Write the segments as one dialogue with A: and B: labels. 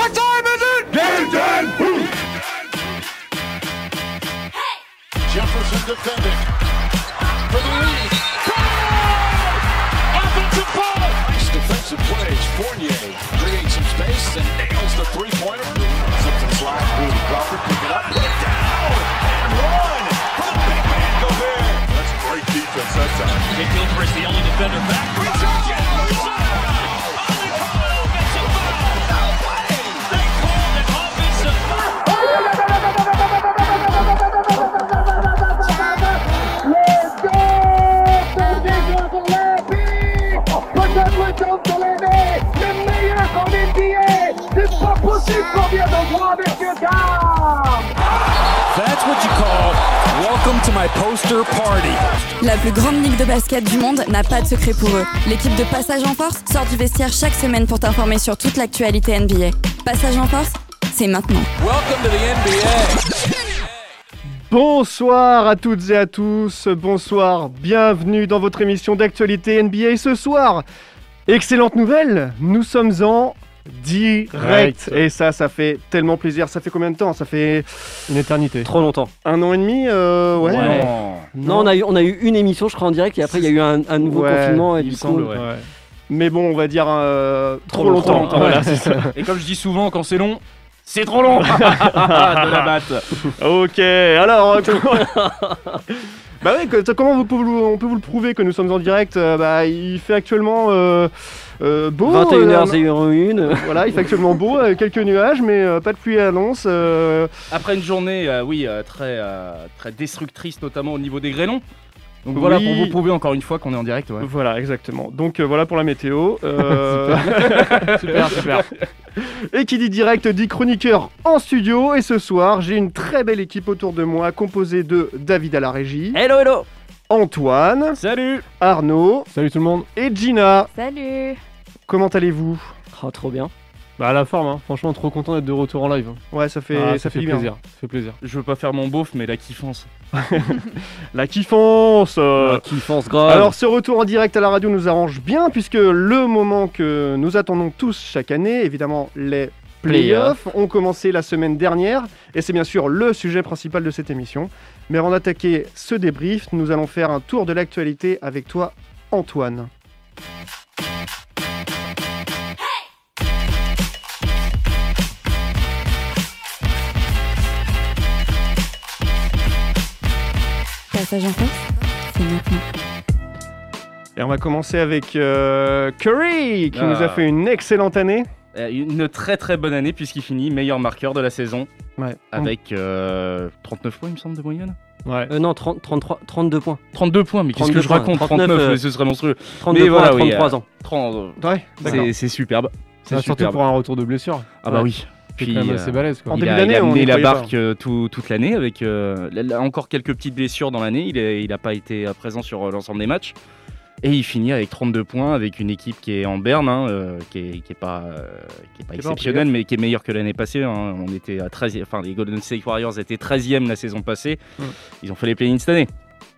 A: What time is it? Game time!
B: Jefferson defending for the lead. Offensive ball. Nice defensive plays. Fournier creates some space and nails the three-pointer. Something slide through Crawford, pick it up, put it down, and run for the big man Gobert. That's great defense that time.
C: Nick Gilchrist, the only defender back. Reach out,
D: Peut-être contre l'année, le meilleur qu'on NBA. C'est pas possible qu'on vient de voir, messieurs, dames.
A: That's what you call welcome to my poster party.
E: La plus grande ligue de basket du monde n'a pas de secret pour eux. L'équipe de Passage en Force sort du vestiaire chaque semaine pour t'informer sur toute l'actualité NBA. Passage en Force, c'est maintenant.
A: Welcome to the NBA.
F: Bonsoir à toutes et à tous, bonsoir, bienvenue dans votre émission d'actualité NBA ce soir. Excellente nouvelle, nous sommes en direct.
G: Direct.
F: Et ça, ça fait tellement plaisir. Ça fait combien de temps? Ça fait
G: Une éternité.
H: Trop longtemps.
F: un an et demi euh, ouais.
H: Ouais. Non, on a, eu, on a eu une émission, je crois, en direct, et après, il y a eu un, un nouveau
F: Ouais,
H: confinement. Et
G: il
H: du
G: me
H: coup,
G: semble, ouais.
F: Mais bon, on va dire euh, trop,
G: Trop
F: longtemps.
G: longtemps,
F: Voilà, ça.
G: Et comme je dis souvent, quand c'est long, c'est trop long de la batte.
F: Ok, alors. euh, bah oui, comment vous- on peut vous le prouver que nous sommes en direct Euh, Bah, il fait actuellement euh, euh, beau. euh,
H: 21h01.
F: Voilà, il fait actuellement beau, avec quelques nuages, mais euh, pas de pluie à euh,
G: Après une journée, euh, oui, euh, très, euh, très destructrice, notamment au niveau des grêlons. Donc
F: Oui.
G: voilà, pour vous prouver encore une fois qu'on est en direct. Ouais.
F: Voilà, exactement. Donc euh, voilà pour la météo. Euh,
G: super, super.
F: et qui dit direct dit chroniqueur en studio. Et ce soir, j'ai une très belle équipe autour de moi, composée de David à la régie,
H: Hello, hello
F: Antoine,
G: Salut
F: Arnaud
G: Salut tout le monde.
F: et Gina.
E: Salut
F: Comment allez-vous?
H: Oh, trop bien.
G: Bah à la forme, hein. franchement trop content d'être de retour en live.
F: Ouais, ça fait,
G: Ah,
F: ça, fait, bien.
G: plaisir, ça fait plaisir. Je veux pas faire mon beauf, mais la kiffance.
F: La kiffance euh.
H: Ah, kiffance grave.
F: Alors ce retour en direct à la radio nous arrange bien puisque le moment que nous attendons tous chaque année, évidemment les playoffs, ont commencé la semaine dernière et c'est bien sûr le sujet principal de cette émission. Mais avant d'attaquer ce débrief, nous allons faire un tour de l'actualité avec toi Antoine.
E: Passage en Force, c'est maintenant.
F: Et on va commencer avec euh, Curry qui
G: Ah.
F: nous a fait une excellente année.
G: Euh, Une très très bonne année puisqu'il finit meilleur marqueur de la saison
F: Ouais.
G: avec euh, 39 points il me semble de moyenne.
F: Ouais.
H: Euh, non, 30, 33, 32 points.
G: 32 points, mais qu'est-ce que
H: 32
G: je
H: points,
G: raconte?
H: 39,
G: 39,
H: euh,
G: ce serait monstrueux.
H: 32
G: Mais
H: points
G: voilà,
H: à
G: oui,
H: 33
G: euh,
H: ans.
G: 30,
F: Ouais,
G: c'est c'est superbe. C'est
I: Ah, surtout
G: superbe.
I: pour un retour de blessure.
G: Ah bah oui.
I: C'est
G: Puis,
I: quand même
G: euh,
I: assez balèze quoi.
F: En
G: il
F: début
G: a,
F: d'année,
G: il a mené la barque euh, tout- toute l'année avec euh, encore quelques petites blessures dans l'année. Il n'a pas été présent sur l'ensemble des matchs. Et il finit avec 32 points avec une équipe qui est en berne, hein, euh, qui est, qui est pas, euh, qui est pas
F: Qui est pas en
G: exceptionnelle, mais qui est meilleure que l'année passée. hein. On était à 13 enfin les Golden State Warriors étaient 13e la saison passée.
F: Mm.
G: Ils ont fait les play-ins cette année.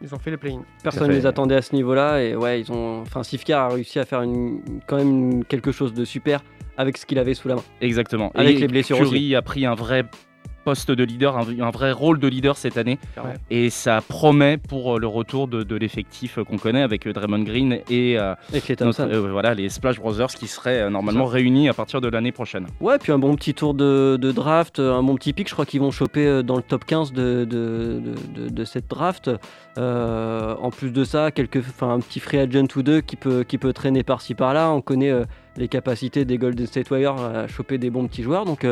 F: Ils ont fait les play-ins.
H: Personne ne
G: fait-
H: les attendait à ce niveau-là. Et ouais, ils ont. Enfin, Sifka a réussi à faire une... quand même quelque chose de super avec ce qu'il avait sous la main.
G: Exactement.
H: Avec
G: Et
H: les blessures
G: Curry a pris un vrai poste de leader, un, un vrai rôle de leader cette année.
F: Ouais.
G: Et ça promet pour euh, le retour de, de l'effectif euh, qu'on connaît avec euh, Draymond Green et euh, notre- euh, voilà, les Splash Brothers qui seraient euh, normalement réunis à partir de l'année prochaine.
H: Ouais, puis un bon petit tour de, de draft, un bon petit pic. Je crois qu'ils vont choper dans le top 15 de, cette draft. En plus de ça, quelques, un petit free agent ou deux qui peut, qui peut traîner par-ci par-là. On connaît les capacités des Golden State Warriors à choper des bons petits joueurs. Donc,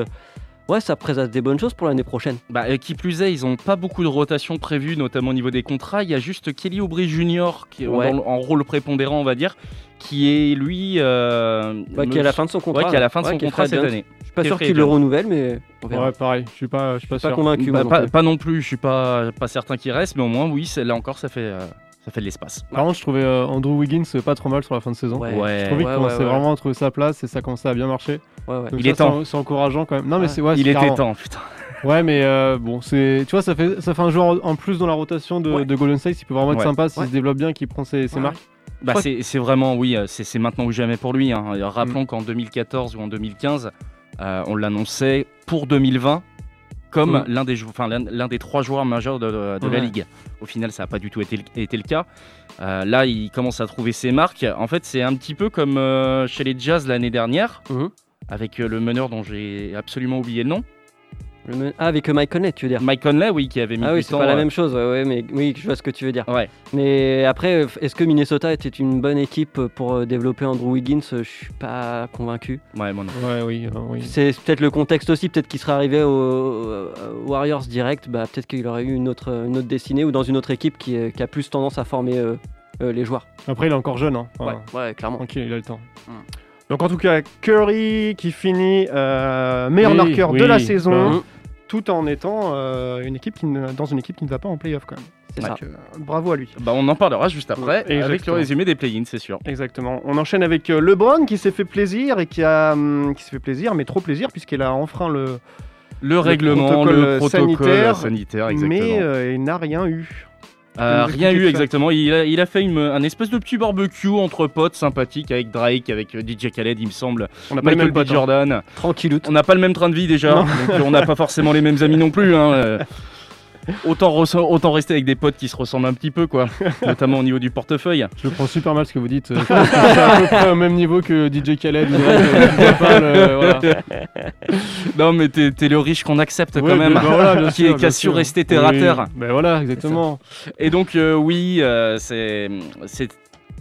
H: ouais, ça présente des bonnes choses pour l'année prochaine.
G: Bah, et qui plus est, ils n'ont pas beaucoup de rotation prévue, notamment au niveau des contrats. Il y a juste Kelly Oubre Jr. qui est en-
H: Ouais.
G: rôle prépondérant, on va dire, qui est lui. euh,
H: Ouais, qui est à la fin de son contrat.
G: ouais, qui est à la fin de
H: Ouais,
G: son contrat cette année.
H: Je suis pas sûr qu'il le renouvelle, mais on verra.
I: Ouais, pareil, je suis pas, je suis pas
H: pas
I: sûr.
H: convaincu.
G: Bah,
H: non
G: pas, non plus, je suis pas, pas certain qu'il reste, mais au moins, oui, là encore, ça fait, euh, ça fait de l'espace.
I: Par contre, je trouvais euh, Andrew Wiggins euh, pas trop mal sur la fin de saison.
H: Ouais.
I: Je trouvais
H: Ouais,
I: qu'il commençait
H: ouais, ouais.
I: vraiment à trouver sa place et ça commençait à bien marcher.
H: Ouais, ouais.
I: Donc
G: Il
I: ça,
G: est temps.
I: c'est- C'est encourageant quand même. Non, mais
H: Ouais.
I: c'est ouais,
G: Il
I: c'est
G: était
I: carrément-
G: temps, putain.
I: Ouais, mais euh, bon, c'est, tu vois, ça fait, ça fait un joueur en plus dans la rotation de,
G: Ouais.
I: de Golden State. Il peut vraiment être
G: Ouais.
I: sympa s'il
H: Ouais.
I: se développe bien, qu'il prend ses, ses
H: Ouais.
I: marques.
G: Bah, c'est c'est vraiment, oui, euh, c'est c'est maintenant ou jamais pour lui. hein.
I: Mm.
G: Rappelons qu'en 2014 ou en 2015, Euh, on l'annonçait pour 2020 comme
H: Mhm.
G: l'un des, l'un, l'un des trois joueurs majeurs de, de- de la ligue. Au final, ça n'a pas du tout été, le- été le cas. Euh, là, il commence à trouver ses marques. En fait, c'est un petit peu comme euh, chez les Jazz l'année dernière,
H: Mhm.
G: Avec euh, le meneur dont j'ai absolument oublié le nom.
H: Le men- Ah, avec Mike Conley, tu veux dire
G: Mike Conley, oui, qui avait mis
H: Ah
G: du
H: oui, c'est pas la
G: euh,
H: même chose, ouais, ouais, mais oui, je vois ce que tu veux dire.
G: Ouais.
H: Mais après, euh, est-ce que Minnesota était une bonne équipe pour euh, développer Andrew Wiggins? Je suis pas convaincu.
G: Ouais, moi non.
I: Ouais, oui, euh, oui.
H: C'est peut-être le contexte aussi, peut-être qu'il serait arrivé aux Warriors direct, bah, peut-être qu'il aurait eu une autre, une autre destinée ou dans une autre équipe qui, euh, qui a plus tendance à former euh, euh, les joueurs.
I: Après, il est encore jeune. Hein. Enfin,
H: ouais, clairement.
I: Tranquille, il a le temps.
F: Donc en tout cas, Curry qui finit euh, meilleur
I: Oui,
F: marqueur de la saison,
I: oui.
F: tout en étant euh, une équipe qui ne- dans une équipe qui ne va pas en playoff quand même.
H: C'est
F: euh, bravo à lui.
G: Bah, on en parlera juste après, avec le résumé des play-ins, c'est sûr.
F: Exactement. On enchaîne avec LeBron qui s'est fait plaisir et qui a hum, qui s'est fait plaisir, mais trop plaisir puisqu'il a enfreint le,
G: Le règlement,
F: protocole,
G: le protocole
F: sanitaire,
G: sanitaire, exactement.
F: mais il n'a rien eu.
G: Euh, rien eu exactement. Il a, il a fait une, un espèce de petit barbecue entre potes sympathique avec Drake, avec euh, DJ Khaled, il me semble.
F: On n'a pas
G: B.
F: potes. hein.
G: Jordan.
H: Tranquilloute.
G: On n'a pas le même train de vie déjà, donc euh, on n'a pas forcément les mêmes amis non plus. hein. Autant, res- autant rester avec des potes qui se ressemblent un petit peu, quoi. Notamment au niveau du portefeuille.
I: Je le prends super mal ce que vous dites. C'est à peu près au même niveau que DJ Khaled. Euh, euh.
G: Non, mais t'es le riche qu'on accepte quand même,
I: bah
G: qui, a su rester terre à terre.
I: Ben voilà, exactement.
G: Et donc euh, oui, c'est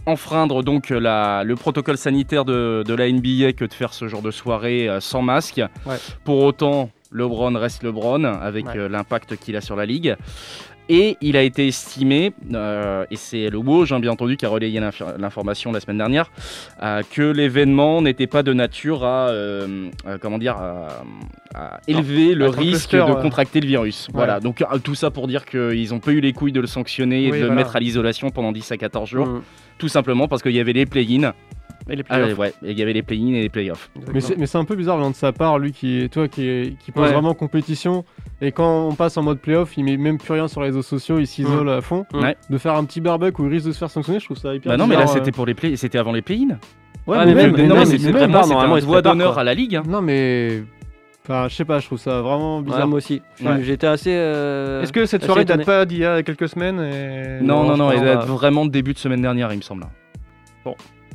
G: enfreindre donc la, le protocole sanitaire de, de la NBA que de faire ce genre de soirée sans masque.
F: Ouais.
G: Pour autant, LeBron reste LeBron avec
F: Ouais.
G: euh, l'impact qu'il a sur la ligue. Et il a été estimé, euh, et c'est le Woj hein, bien entendu qui a relayé l'inf- l'information la semaine dernière, euh, que l'événement n'était pas de nature à, euh, comment dire, à, à élever le risque
F: cluster,
G: de contracter le virus.
F: Ouais.
G: Voilà, donc tout ça pour dire qu'ils n'ont pas eu les couilles de le sanctionner et
F: Oui,
G: de le mettre à l'isolation pendant 10 à 14 jours.
H: Mm.
G: Tout simplement parce qu'il y avait les play-in.
F: Et les
G: Ah, ouais, il y avait les play-in et les play-offs.
I: Mais c'est mais c'est un peu bizarre venant de sa part, lui qui, toi, qui, qui pense
H: Ouais.
I: vraiment compétition. Et quand on passe en mode playoff, il met même plus rien sur les réseaux sociaux, il s'isole à fond.
G: Ouais.
I: De faire un petit barbecue où il risque de se faire sanctionner, je trouve ça hyper
G: Bah non, mais là
I: bizarre,
G: c'était
I: euh.
G: pour les play, c'était avant les play-in.
I: Ouais,
H: Ah, mais même-
G: non,
H: même,
G: mais
H: il se
G: c'est
H: normalement,
G: un
H: il se
G: doigt
H: prépare,
G: d'honneur
H: quoi.
G: à la ligue. hein.
I: Non, mais. Enfin, je sais pas, je trouve ça vraiment bizarre.
H: Ouais, moi aussi.
G: Ouais.
H: J'étais assez. euh,
F: Est-ce que cette soirée date pas d'il y a quelques semaines et...
G: Non, non, non,
H: pense
G: elle date vraiment de début de semaine dernière, il me semble.
F: Bon.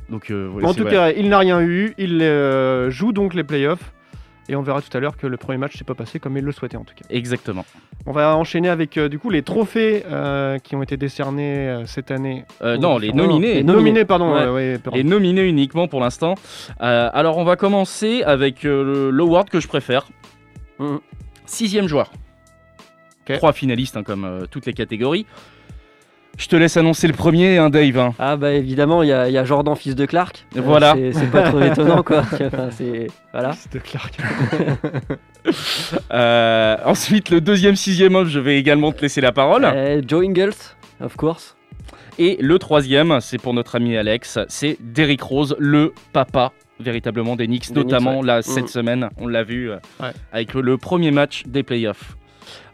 G: Donc, euh, voilà,
F: En tout cas, il n'a rien eu. Il euh, joue donc les playoffs. Et on verra tout à l'heure que le premier match s'est pas passé comme il le souhaitait en tout cas.
G: Exactement.
F: On va enchaîner avec euh, du coup les trophées euh, qui ont été décernés euh, cette année.
G: Non, les
F: différents-
G: nominés.
F: Les
H: nominés.
F: nominés, pardon.
H: Ouais.
F: ouais, pardon.
G: Les nominés uniquement pour l'instant. Alors, on va commencer avec l'award que je préfère.
H: Mhm.
G: Sixième joueur. Trois finalistes, hein, comme toutes les catégories. Je te laisse annoncer le premier, hein, Dave. hein.
H: Ah bah évidemment, il y, a- il y a Jordan, fils de Clark.
G: Voilà.
H: c'est- C'est pas trop étonnant quoi. Enfin, voilà.
F: C'était Clark.
G: Euh, ensuite, le deuxième, sixième homme, je vais également te laisser la parole.
H: Euh, Joe Ingles, of course.
G: Et le troisième, c'est pour notre ami Alex, c'est Derrick Rose, le papa véritablement des Knicks,
H: Des
G: notamment
H: Knicks,
G: là
H: ouais.
G: cette semaine, on l'a vu euh,
F: Ouais.
G: avec le premier match des playoffs.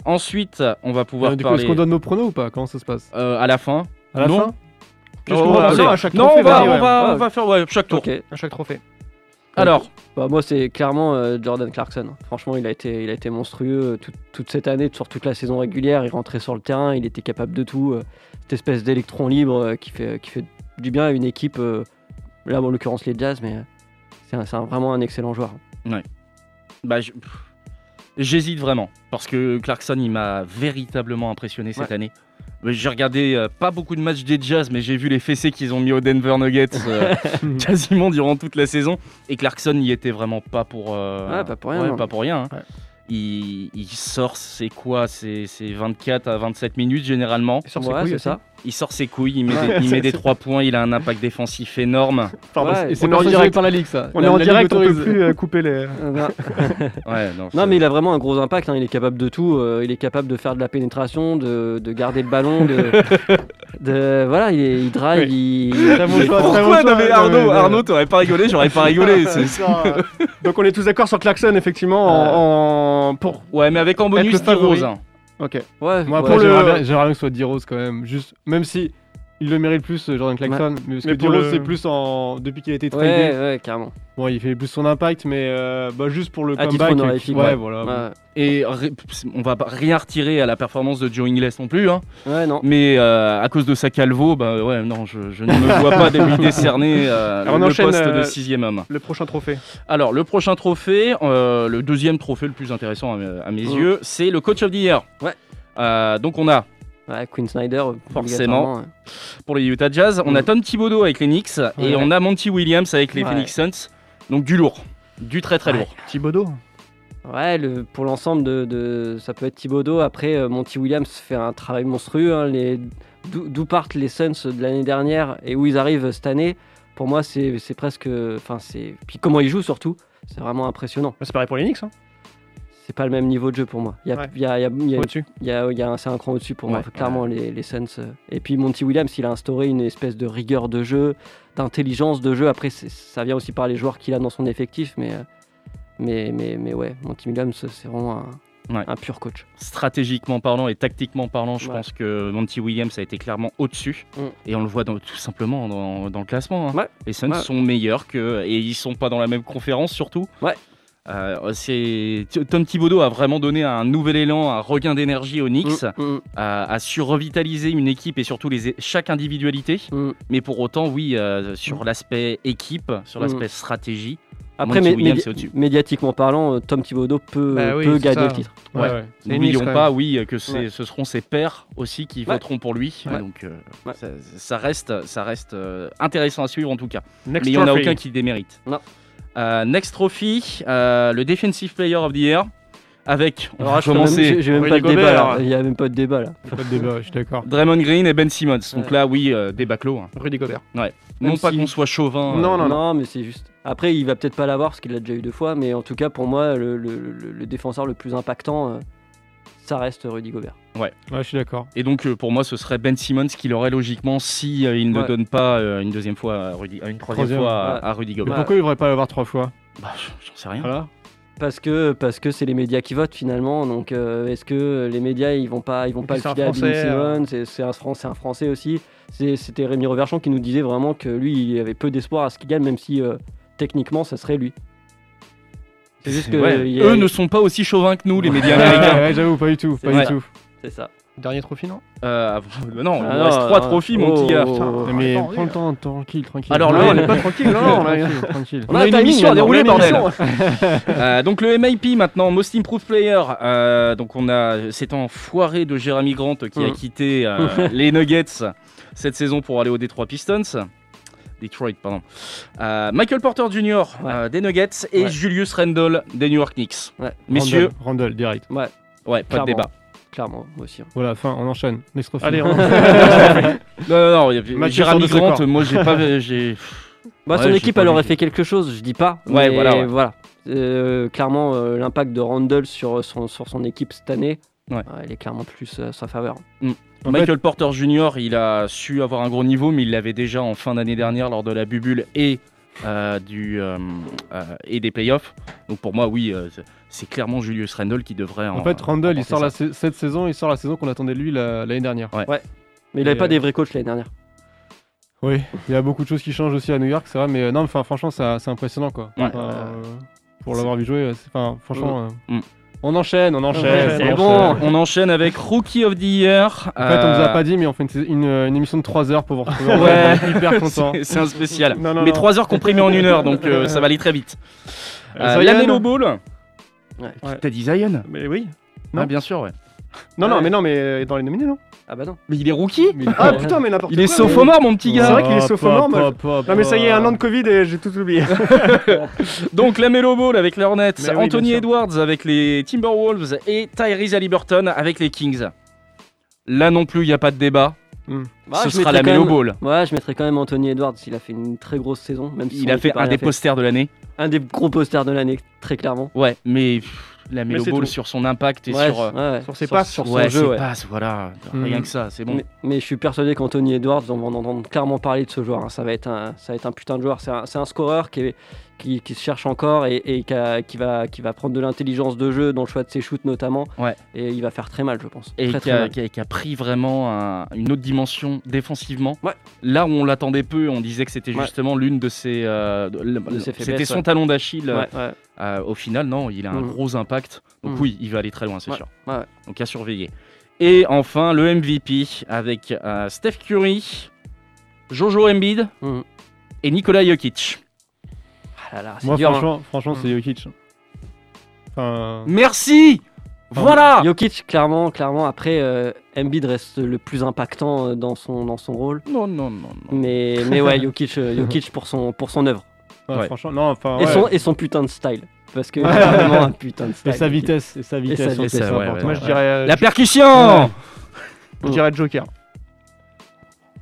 G: Ensuite, on va pouvoir
I: Euh, du coup, est-ce qu'on donne nos pronos ou pas? Comment ça se passe?
G: Euh, à la fin.
I: À la
G: Non.
I: fin?
F: Qu'est-ce
G: Oh,
F: qu'on va
G: ouais,
F: passer
G: allez.
F: à chaque
G: Non,
F: trophée
G: on va, on
F: ouais.
G: va, on
H: Ouais.
G: va faire ouais, chaque tour.
H: Ok.
F: À chaque trophée.
G: Alors,
H: Bah, moi c'est clairement euh, Jordan Clarkson. Franchement, il a été, il a été monstrueux toute- cette année, sur toute la saison régulière. Il rentrait sur le terrain, il était capable de tout. euh, cette espèce d'électron libre euh, qui fait, qui fait du bien à une équipe. euh, là, en l'occurrence les Jazz, mais c'est vraiment un excellent joueur.
G: bah, je- pff, j'hésite vraiment parce que Clarkson, il m'a véritablement impressionné cette
H: Ouais.
G: année. Mais J'ai regardé euh, pas beaucoup de matchs des Jazz, mais j'ai vu les fessées qu'ils ont mis au Denver Nuggets euh, quasiment durant toute la saison. Et Clarkson n'y était vraiment pas pour, euh,
H: Ouais, pas pour rien,
G: ouais,
H: non.
G: pas pour rien. hein.
F: Ouais.
G: Il, il sort, c'est quoi? C'est c'est 24 à 27 minutes généralement.
F: Il sort ses
H: Ouais,
F: couilles
H: c'est
F: aussi.
H: ça.
G: Il sort ses couilles, il met,
F: Ouais,
G: des, il met des 3 points, il a un impact défensif énorme.
F: Pardon,
H: Ouais,
I: Et c'est
F: on est
I: pas
F: en direct.
I: par la ligue, ça.
F: On
I: La-
F: est en
I: la
F: direct, on peut plus euh, couper les.
H: Euh,
G: Ouais, non,
H: mais il a vraiment un gros impact. hein. Il est capable de tout. euh, il est capable de faire de la pénétration, de, de garder le ballon, de, de- voilà, il, est- il drive.
F: Oui.
H: Il,
F: Très bon
H: il est
F: choix,
H: fort.
F: très bon
G: Pourquoi
F: choix.
G: non, mais
F: Non,
G: Arnaud,
F: mais-
G: Arnaud, t'aurais pas rigolé, j'aurais pas rigolé.
F: Donc on est tous d'accord sur Clarkson effectivement en, en- pour.
G: Ouais, mais avec en bonus
F: le
G: 10
F: favori.
G: roses.
F: Ok.
H: Ouais,
F: Moi,
H: ouais.
F: pour le-
I: J'aimerais bien, j'aimerais bien que ce soit D-Rose quand même. Juste, même si il le mérite plus, euh, Jordan Clarkson. Mais parce
F: Mais
I: que
F: pour le-
I: c'est plus en. Depuis qu'il a été tradé.
H: Ouais, ouais, carrément.
I: Bon, il fait plus son impact, mais euh, bah, juste pour le
H: À titre
I: comeback.
H: honorifique,
I: ouais,
H: ouais.
I: voilà.
H: Ouais,
G: Et on va rien retirer à la performance de Joe Ingles non plus, hein.
H: ouais, non.
G: mais euh, à cause de sa calvo, bah ouais, non, je, je ne me vois pas lui décerner euh, le
F: enchaîne,
G: poste de sixième homme.
F: Le prochain trophée.
G: Alors, le prochain trophée, euh, le deuxième trophée le plus intéressant à, mes- à mes yeux, c'est le Coach of the Year.
H: Ouais.
G: Euh, donc, on a
H: Ouais, Quinn Snyder,
G: Forcément.
H: ouais.
G: pour les Utah Jazz, on a
H: Mm.
G: Tom Thibodeau avec les Knicks et on a Monty Williams avec les
H: Ouais.
G: Phoenix Suns. Donc, du lourd, du très très
H: Ouais.
G: lourd.
F: Thibodeau.
H: Ouais, le, pour l'ensemble de, de- Ça peut être Thibodeau. Après, euh, Monty Williams fait un travail monstrueux. hein, les- D'où d'où partent les Suns de l'année dernière et où ils arrivent cette année, pour moi, c'est c'est presque. Enfin, c'est. Puis comment ils jouent surtout, c'est vraiment impressionnant.
F: Bah, C'est pareil pour les Knicks. Hein.
H: C'est pas le même niveau de jeu pour moi. Il y a, il y c'est un cran au-dessus pour moi,
G: Ouais,
H: clairement, les, les Suns. euh. Et puis Monty Williams, il a instauré une espèce de rigueur de jeu, d'intelligence de jeu. Après, ça vient aussi par les joueurs qu'il a dans son effectif, mais, euh, mais, mais, mais ouais, Monty Williams, c'est vraiment un,
G: Ouais.
H: un pur coach.
G: Stratégiquement parlant et tactiquement parlant, je
H: Ouais.
G: pense que Monty Williams a été clairement au-dessus.
H: Mm.
G: Et on le voit dans- tout simplement dans, dans le classement. hein.
H: Ouais.
G: Les Suns sont meilleurs que. Et ils sont pas dans la même conférence surtout. Euh, c'est Tom Thibodeau a vraiment donné un nouvel élan, un regain d'énergie aux Knicks,
H: Mm, mm,
G: a, a su revitaliser une équipe et surtout les, chaque individualité.
H: mm.
G: Mais pour autant, oui, euh, sur l'aspect équipe, sur
H: Mm.
G: l'aspect stratégie,
H: Après,
G: Monty Williams
H: médi- médiatiquement parlant, euh, Tom Thibodeau peut,
F: Bah oui,
H: peut gagner
F: ça.
H: le titre.
F: Ouais, ouais.
G: N'oublions pas, oui, que ce seront ses pairs aussi qui
H: Ouais.
G: voteront pour lui.
H: Ouais.
G: Donc, euh,
H: Ouais.
G: ça, ça reste, ça reste euh, intéressant à suivre en tout cas.
F: Next
G: Mais il n'y en a aucun qui le démérite.
H: Non.
G: Euh, next trophy, euh, le Defensive Player of the Year. Avec, on va commencer,
H: j'ai même pas de débat là. Il n'y a même pas de débat là.
I: Pas de débat, je suis d'accord.
G: Draymond Green et Ben Simmons. Donc
H: Ouais.
G: là, oui, euh, débat clos. hein.
F: Rudy Gobert.
G: Non
H: Même
G: pas
H: si-
G: qu'on soit chauvin.
F: Non,
G: euh,
F: non, non.
H: mais c'est juste. Après, il va peut-être pas l'avoir parce qu'il l'a déjà eu deux fois, mais en tout cas, pour moi, le, le- le- le défenseur le plus impactant, euh, ça reste Rudy Gobert.
I: Ouais, je suis d'accord.
G: Et donc, euh, pour moi, ce serait Ben Simmons qui l'aurait logiquement si euh, il ne
H: Ouais.
G: donne pas euh, une deuxième fois à Rudy, à une troisième,
I: Troisième,
G: fois à,
H: ouais.
G: à Rudy
I: Mais
G: Gobert.
I: pourquoi il devrait pas l'avoir trois fois?
G: Bah, j'en sais rien.
I: Voilà.
H: Parce que parce que c'est les médias qui votent finalement. Donc euh, est-ce que les médias ils vont pas ils vont
F: Et
H: pas le filer à Ben
F: Français, euh.
H: Simmons? C'est un français un français aussi. C'était Rémi Reverchon qui nous disait vraiment que lui il avait peu d'espoir à ce qu'il gagne même si euh, techniquement ça serait lui. C'est juste que
G: Ouais,
H: il y a-
G: Eux ne sont pas aussi chauvins que nous, les médias américains.
I: ouais, j'avoue, pas du tout. Pas du tout.
H: c'est ça.
F: Dernier trophy, non?
G: Euh, euh, non, il
H: Ah
G: nous
H: non,
G: reste trois trophies,
H: oh,
G: mon petit gars.
H: oh,
F: Putain.
H: oh.
I: mais
F: attendez,
I: prends le temps, tranquille, tranquille.
G: Alors,
F: Non,
G: le-
F: on n'est pas tranquille. Non, non, on a-
I: tranquille, tranquille.
G: On a une émission à dérouler, bordel. Euh, donc le MIP maintenant, Most Improved Player. Euh, donc on a cet enfoiré de Jeremy Grant qui a
H: Mhm.
G: quitté euh, les Nuggets cette saison pour aller aux Detroit Pistons. Detroit, pardon. Euh, Michael Porter Jr.
H: Ouais.
G: euh, des Nuggets et
H: Ouais.
G: Julius Randle des New York Knicks.
H: Ouais,
G: Messieurs,
I: Randall, Randall, direct.
H: ouais,
G: ouais, pas
H: Clairement.
G: de débat.
H: clairement moi aussi. hein.
I: Voilà, fin, on enchaîne. Next trophy.
F: Allez, on...
G: Non, non, non, il y a- Grant, moi j'ai pas, j'ai.
H: Bah, son équipe elle aurait fait quelque chose, je dis pas.
G: Ouais,
H: mais
G: voilà, ouais.
H: Euh, clairement euh, l'impact de Randall sur son sur son équipe cette année,
G: Ouais.
H: euh, il est clairement plus euh, à sa faveur.
I: En
G: Michael Porter Jr., il a su avoir un gros niveau, mais il l'avait déjà en fin d'année dernière lors de la bubule et, euh, du, euh, euh, et des playoffs. Donc pour moi, oui, euh, c'est- clairement Julius Randle qui devrait en
I: En fait, Randall, il sort
G: ça.
I: la sa- cette saison, il sort la saison qu'on attendait de lui la- l'année dernière.
H: Mais il avait
I: Et,
H: pas
I: euh,
H: des vrais coachs l'année dernière.
I: Oui, il y a beaucoup de choses qui changent aussi à New York, c'est vrai, mais euh, non, enfin, franchement, ça- c'est impressionnant quoi.
G: Ouais.
I: Enfin, euh, pour l'avoir vu jouer, enfin, franchement, euh,
G: Mm.
I: On enchaîne, on enchaîne.
H: C'est bon.
G: On enchaîne avec Rookie of the Year.
I: En fait, on nous a
G: Euh,
I: pas dit, mais on fait une, une- une émission de 3 heures pour vous retrouver. On
G: Ouais.
I: est hyper content.
G: c'est- C'est un spécial.
F: Non, non,
G: mais
F: non.
G: 3 heures comprimées en une heure, donc euh, ça va aller très vite. Euh, Melo Ball.
H: Ouais.
G: T'as dit Zion
F: Mais oui.
G: Ah,
F: Non.
G: bien sûr, ouais.
F: Non, non, mais non, mais dans les nominés, non
H: Ah bah non.
G: Mais il est rookie
I: Mais il-
F: Ah putain, mais n'importe
G: Il
F: quoi.
G: est sophomore, mon petit
F: C'est
G: gars.
F: vrai qu'il est sophomore, moi, Non, mais ça y est, un an de Covid et j'ai tout oublié.
G: Donc la Melo Ball avec les Hornets,
F: oui,
G: Anthony. Edwards avec les Timberwolves et Tyrese Haliburton avec les Kings. Là non plus, il n'y a pas de débat.
H: Bah,
G: Ce sera la Melo
H: même-
G: Ball.
H: Ouais, je mettrais quand même Anthony Edwards. Il a fait une très grosse saison, même si
G: Il a fait un des posters de l'année.
H: un des gros posters de l'année, très clairement.
G: Ouais, mais pff, la Melo Ball sur son impact et
H: Ouais,
G: sur, euh,
H: ouais, ouais.
F: Sur ses
H: Sur-
F: passes.
H: sur son
G: ouais,
H: jeu,
G: ses
H: ouais.
G: passes, voilà, rien que ça, c'est bon.
H: Mais, mais je suis persuadé qu'Anthony Edwards, on va en entendre clairement parler de ce joueur. hein. Ça, va être un, ça va être un putain de joueur. C'est un, c'est un scoreur qui, est- qui, qui se cherche encore et, et qui, a- qui va, qui va prendre de l'intelligence de jeu dans le choix de ses shoots notamment.
G: Ouais.
H: Et il va faire très mal, je pense.
G: Et
H: très,
G: qui
H: très
G: a,
H: mal.
G: qui a- qui a pris vraiment un- une autre dimension défensivement.
H: Ouais.
G: Là où on l'attendait peu, on disait que c'était
H: Ouais.
G: justement l'une de ses. euh, c'était son talon d'Achille. euh, euh, au final, non, il a un
H: Mhm.
G: gros impact. Donc
H: Mhm.
G: oui, il va aller très loin, c'est sûr. Donc à surveiller. Et enfin, le MVP avec euh, Steph Curry, Jojo Embiid
H: Mhm.
G: et Nikola Jokic.
H: Ah là là, c'est
I: Moi,
H: dur, hein.
I: franchement, franchement c'est
H: Mm.
I: Jokic. Enfin,
G: Merci
H: Enfin,
G: Voilà
H: Jokic, clairement, clairement. Après, euh, Embiid reste le plus impactant euh, dans son, dans son rôle.
G: Non, non, non, non.
H: Mais, mais ouais, Jokic, euh, Jokic pour son, pour son œuvre.
I: ouais,
G: Ouais.
I: franchement, non, enfin,
H: Et, son, et son putain de style. Parce que
I: Ouais.
H: c'est vraiment un putain de style.
I: Et sa vitesse, et sa vitesse,
H: sa
G: ouais,
F: Moi, je
G: ouais.
F: dirais, euh,
G: La percussion
F: je dirais Joker.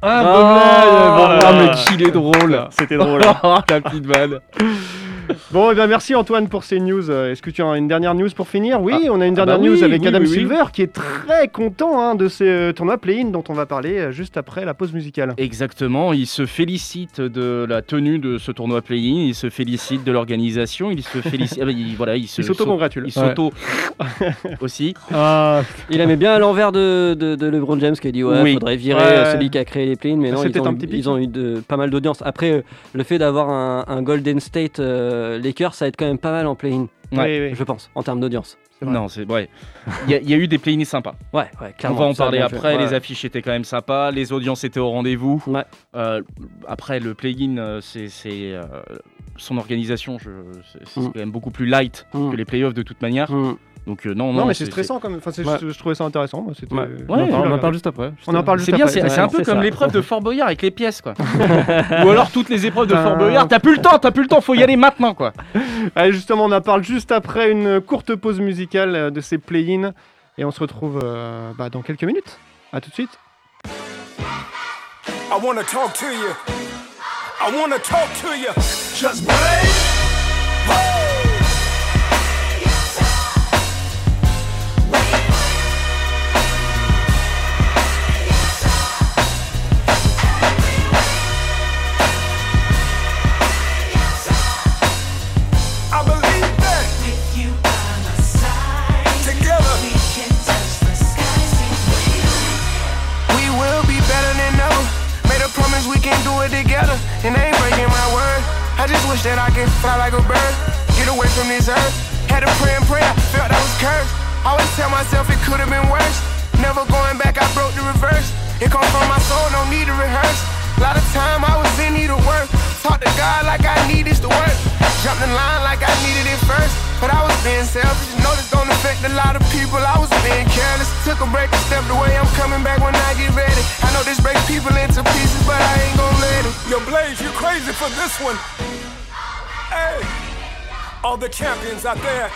I: Ah,
G: Oh,
I: bonne
G: ah,
I: blague.
G: mais qu'il est drôle
F: C'était drôle.
G: Oh, la petite vanne
F: Bon, eh ben merci Antoine pour ces news. Euh, Est-ce que tu as une dernière news pour finir? Oui, on a une
G: ah
F: dernière
G: bah
F: news
G: oui,
F: avec
G: oui,
F: Adam
G: oui, oui.
F: Silver qui est très content hein, de ce euh, tournoi play-in dont on va parler euh, juste après la pause musicale.
G: Exactement, il se félicite de la tenue de ce tournoi play-in, il se félicite de l'organisation, il se félicite... ah bah, il, voilà,
F: s'auto-congratule.
G: Il s'auto aussi.
I: Ah,
H: Il aimait bien l'envers de, de, de LeBron James qui a dit ouais,
G: Oui.
H: faudrait virer
F: Ouais.
H: celui qui a créé les play mais non, ils ont,
F: un
H: eu-
F: petit pic.
H: ils ont eu de, pas mal d'audience. Après, le fait d'avoir un, un Golden State euh, Lakers, ça aide quand même pas mal en play-in,
G: Ouais.
F: Oui, oui.
H: je pense, en termes d'audience.
G: Non, c'est vrai. Il y, a- il y a eu des play-ins sympas.
H: Ouais, ouais,
G: On
H: clairement.
G: va en parler après,
H: Ouais.
G: les affiches étaient quand même sympas, les audiences étaient au rendez-vous.
H: Ouais.
G: Euh, après, le play-in, euh, c'est... euh, son organisation, c'est
H: Mm.
G: quand même beaucoup plus light
H: Mm.
G: que les playoffs de toute manière.
H: Mm.
G: Donc euh, non,
F: Non,
G: non,
F: mais c'est stressant quand même. Enfin,
H: Ouais.
F: je, je trouvais ça intéressant. Moi, c'était.
H: Ouais.
I: on, en parle, on en
F: regarde.
I: parle juste après.
F: On en parle juste
G: C'est bien,
F: après.
G: c'est un peu comme l'épreuve de Fort Boyard avec les pièces, quoi. Ou alors toutes les épreuves de Fort Boyard. T'as plus le temps, t'as plus le temps, faut y aller maintenant, quoi.
F: Allez, justement, on en parle juste après une courte pause musicale euh, de ces play-in. Et on se retrouve euh, bah, dans quelques minutes. A tout de suite.
B: I wanna talk to you. I wanna talk to you. Just break. Champions out there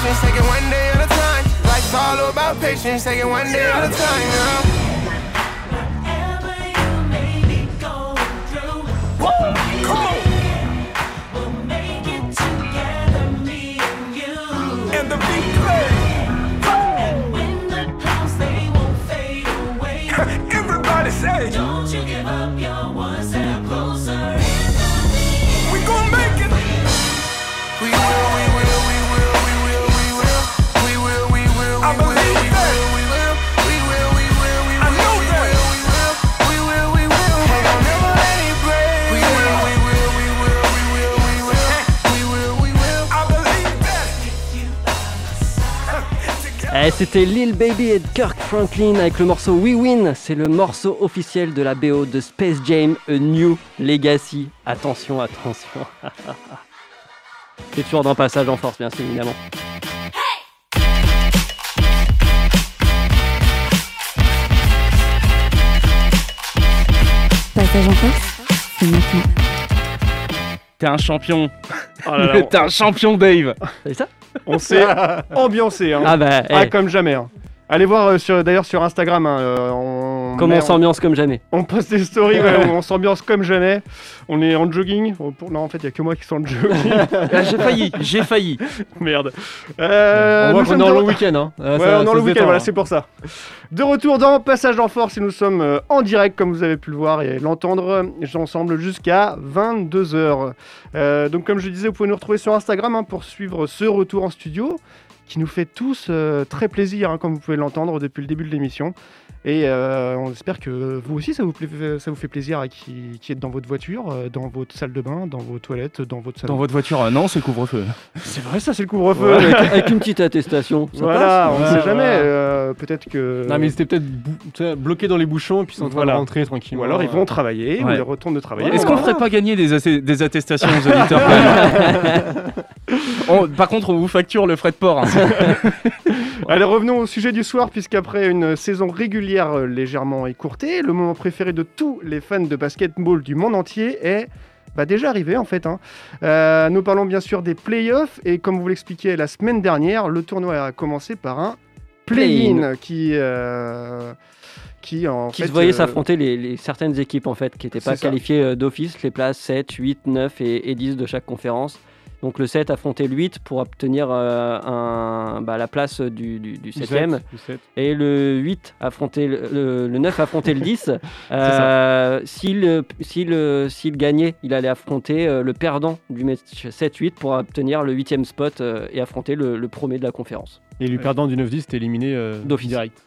B: patience, take it one day at a time. Life's all about patience, take it one day at a time. You
H: Eh, C'était Lil Baby et Kirk Franklin avec le morceau We Win. C'est le morceau officiel de la BO de Space Jam A New Legacy. Attention, attention. C'est toujours d'un passage en force, bien sûr, évidemment.
E: Passage en force, c'est maintenant.
G: T'es un champion.
F: Oh là là,
G: T'es un champion, Dave.
H: C'est ça?
F: On s'est ambiancé. Hein.
H: Ah bah,
F: Ah,
H: eh,
F: comme jamais. hein. Allez voir euh, sur, d'ailleurs sur Instagram. hein, euh, on,
H: comment on s'ambiance comme jamais.
F: on poste des stories ouais, on s'ambiance comme jamais. On est en jogging. Oh, Non, en fait, il n'y a que moi qui suis en jogging.
G: Ah, j'ai failli, j'ai failli.
F: Merde. Euh,
I: on voit qu'on est en
F: de-
I: long week-end. Hein. Ah,
F: Ouais,
I: ça-
F: on est dans le week-end, voilà,
I: hein.
F: c'est pour ça. De retour dans Passage en Force et nous sommes euh, en direct, comme vous avez pu le voir et l'entendre, ensemble jusqu'à 22h. donc, comme je disais, vous pouvez nous retrouver sur Instagram hein, pour suivre ce retour en studio qui nous fait tous euh, très plaisir, hein, comme vous pouvez l'entendre depuis le début de l'émission. Et euh, on espère que vous aussi, ça vous, pla- ça vous fait plaisir, qui, qui êtes dans votre voiture, euh, dans votre salle de bain, dans vos toilettes, dans votre salon.
G: Dans votre voiture, euh, non, c'est le couvre-feu.
F: C'est vrai, ça, c'est le couvre-feu.
H: avec, avec une petite attestation. Ça
F: Voilà, on ne
I: Ouais,
F: sait
I: voilà.
F: jamais. euh, Peut-être que.
I: Non, mais ils étaient peut-être bou- bloqués dans les bouchons et puis ils sont en train
F: Voilà.
I: de rentrer tranquillement.
F: Ou alors ils vont travailler, ou ils retournent de travailler.
G: Est-ce qu'on
F: bah,
G: ferait pas gagner des, atte- des attestations aux auditeurs On- Par contre, on vous facture le frais de port. hein.
F: Allez, revenons au sujet du soir, puisqu'après une saison régulière euh, légèrement écourtée, le moment préféré de tous les fans de basketball du monde entier est bah, déjà arrivé en fait. hein. Euh, nous parlons bien sûr des playoffs, et comme vous l'expliquiez la semaine dernière, le tournoi a commencé par un play-in qui. euh, qui en
H: qui
F: fait,
H: se voyaient
F: euh,
H: s'affronter les, les- certaines équipes en fait qui n'étaient pas qualifiées d'office, les places 7, 8, 9 et, et 10 de chaque conférence. Donc le 7 affrontait le 8 pour obtenir euh, un, bah, la place du, du, du
I: Du
H: 7
I: sept,
H: e
I: du sept.
H: et le 8 affrontait le, le- le 9 affrontait le 10. Euh, S'il s'il, euh, s'il gagnait, il allait affronter le perdant du match 7-8 pour obtenir le 8 spot euh, et affronter le, le premier de la conférence.
I: Et le perdant du 9-10 était éliminé euh,
H: D'office.
I: direct.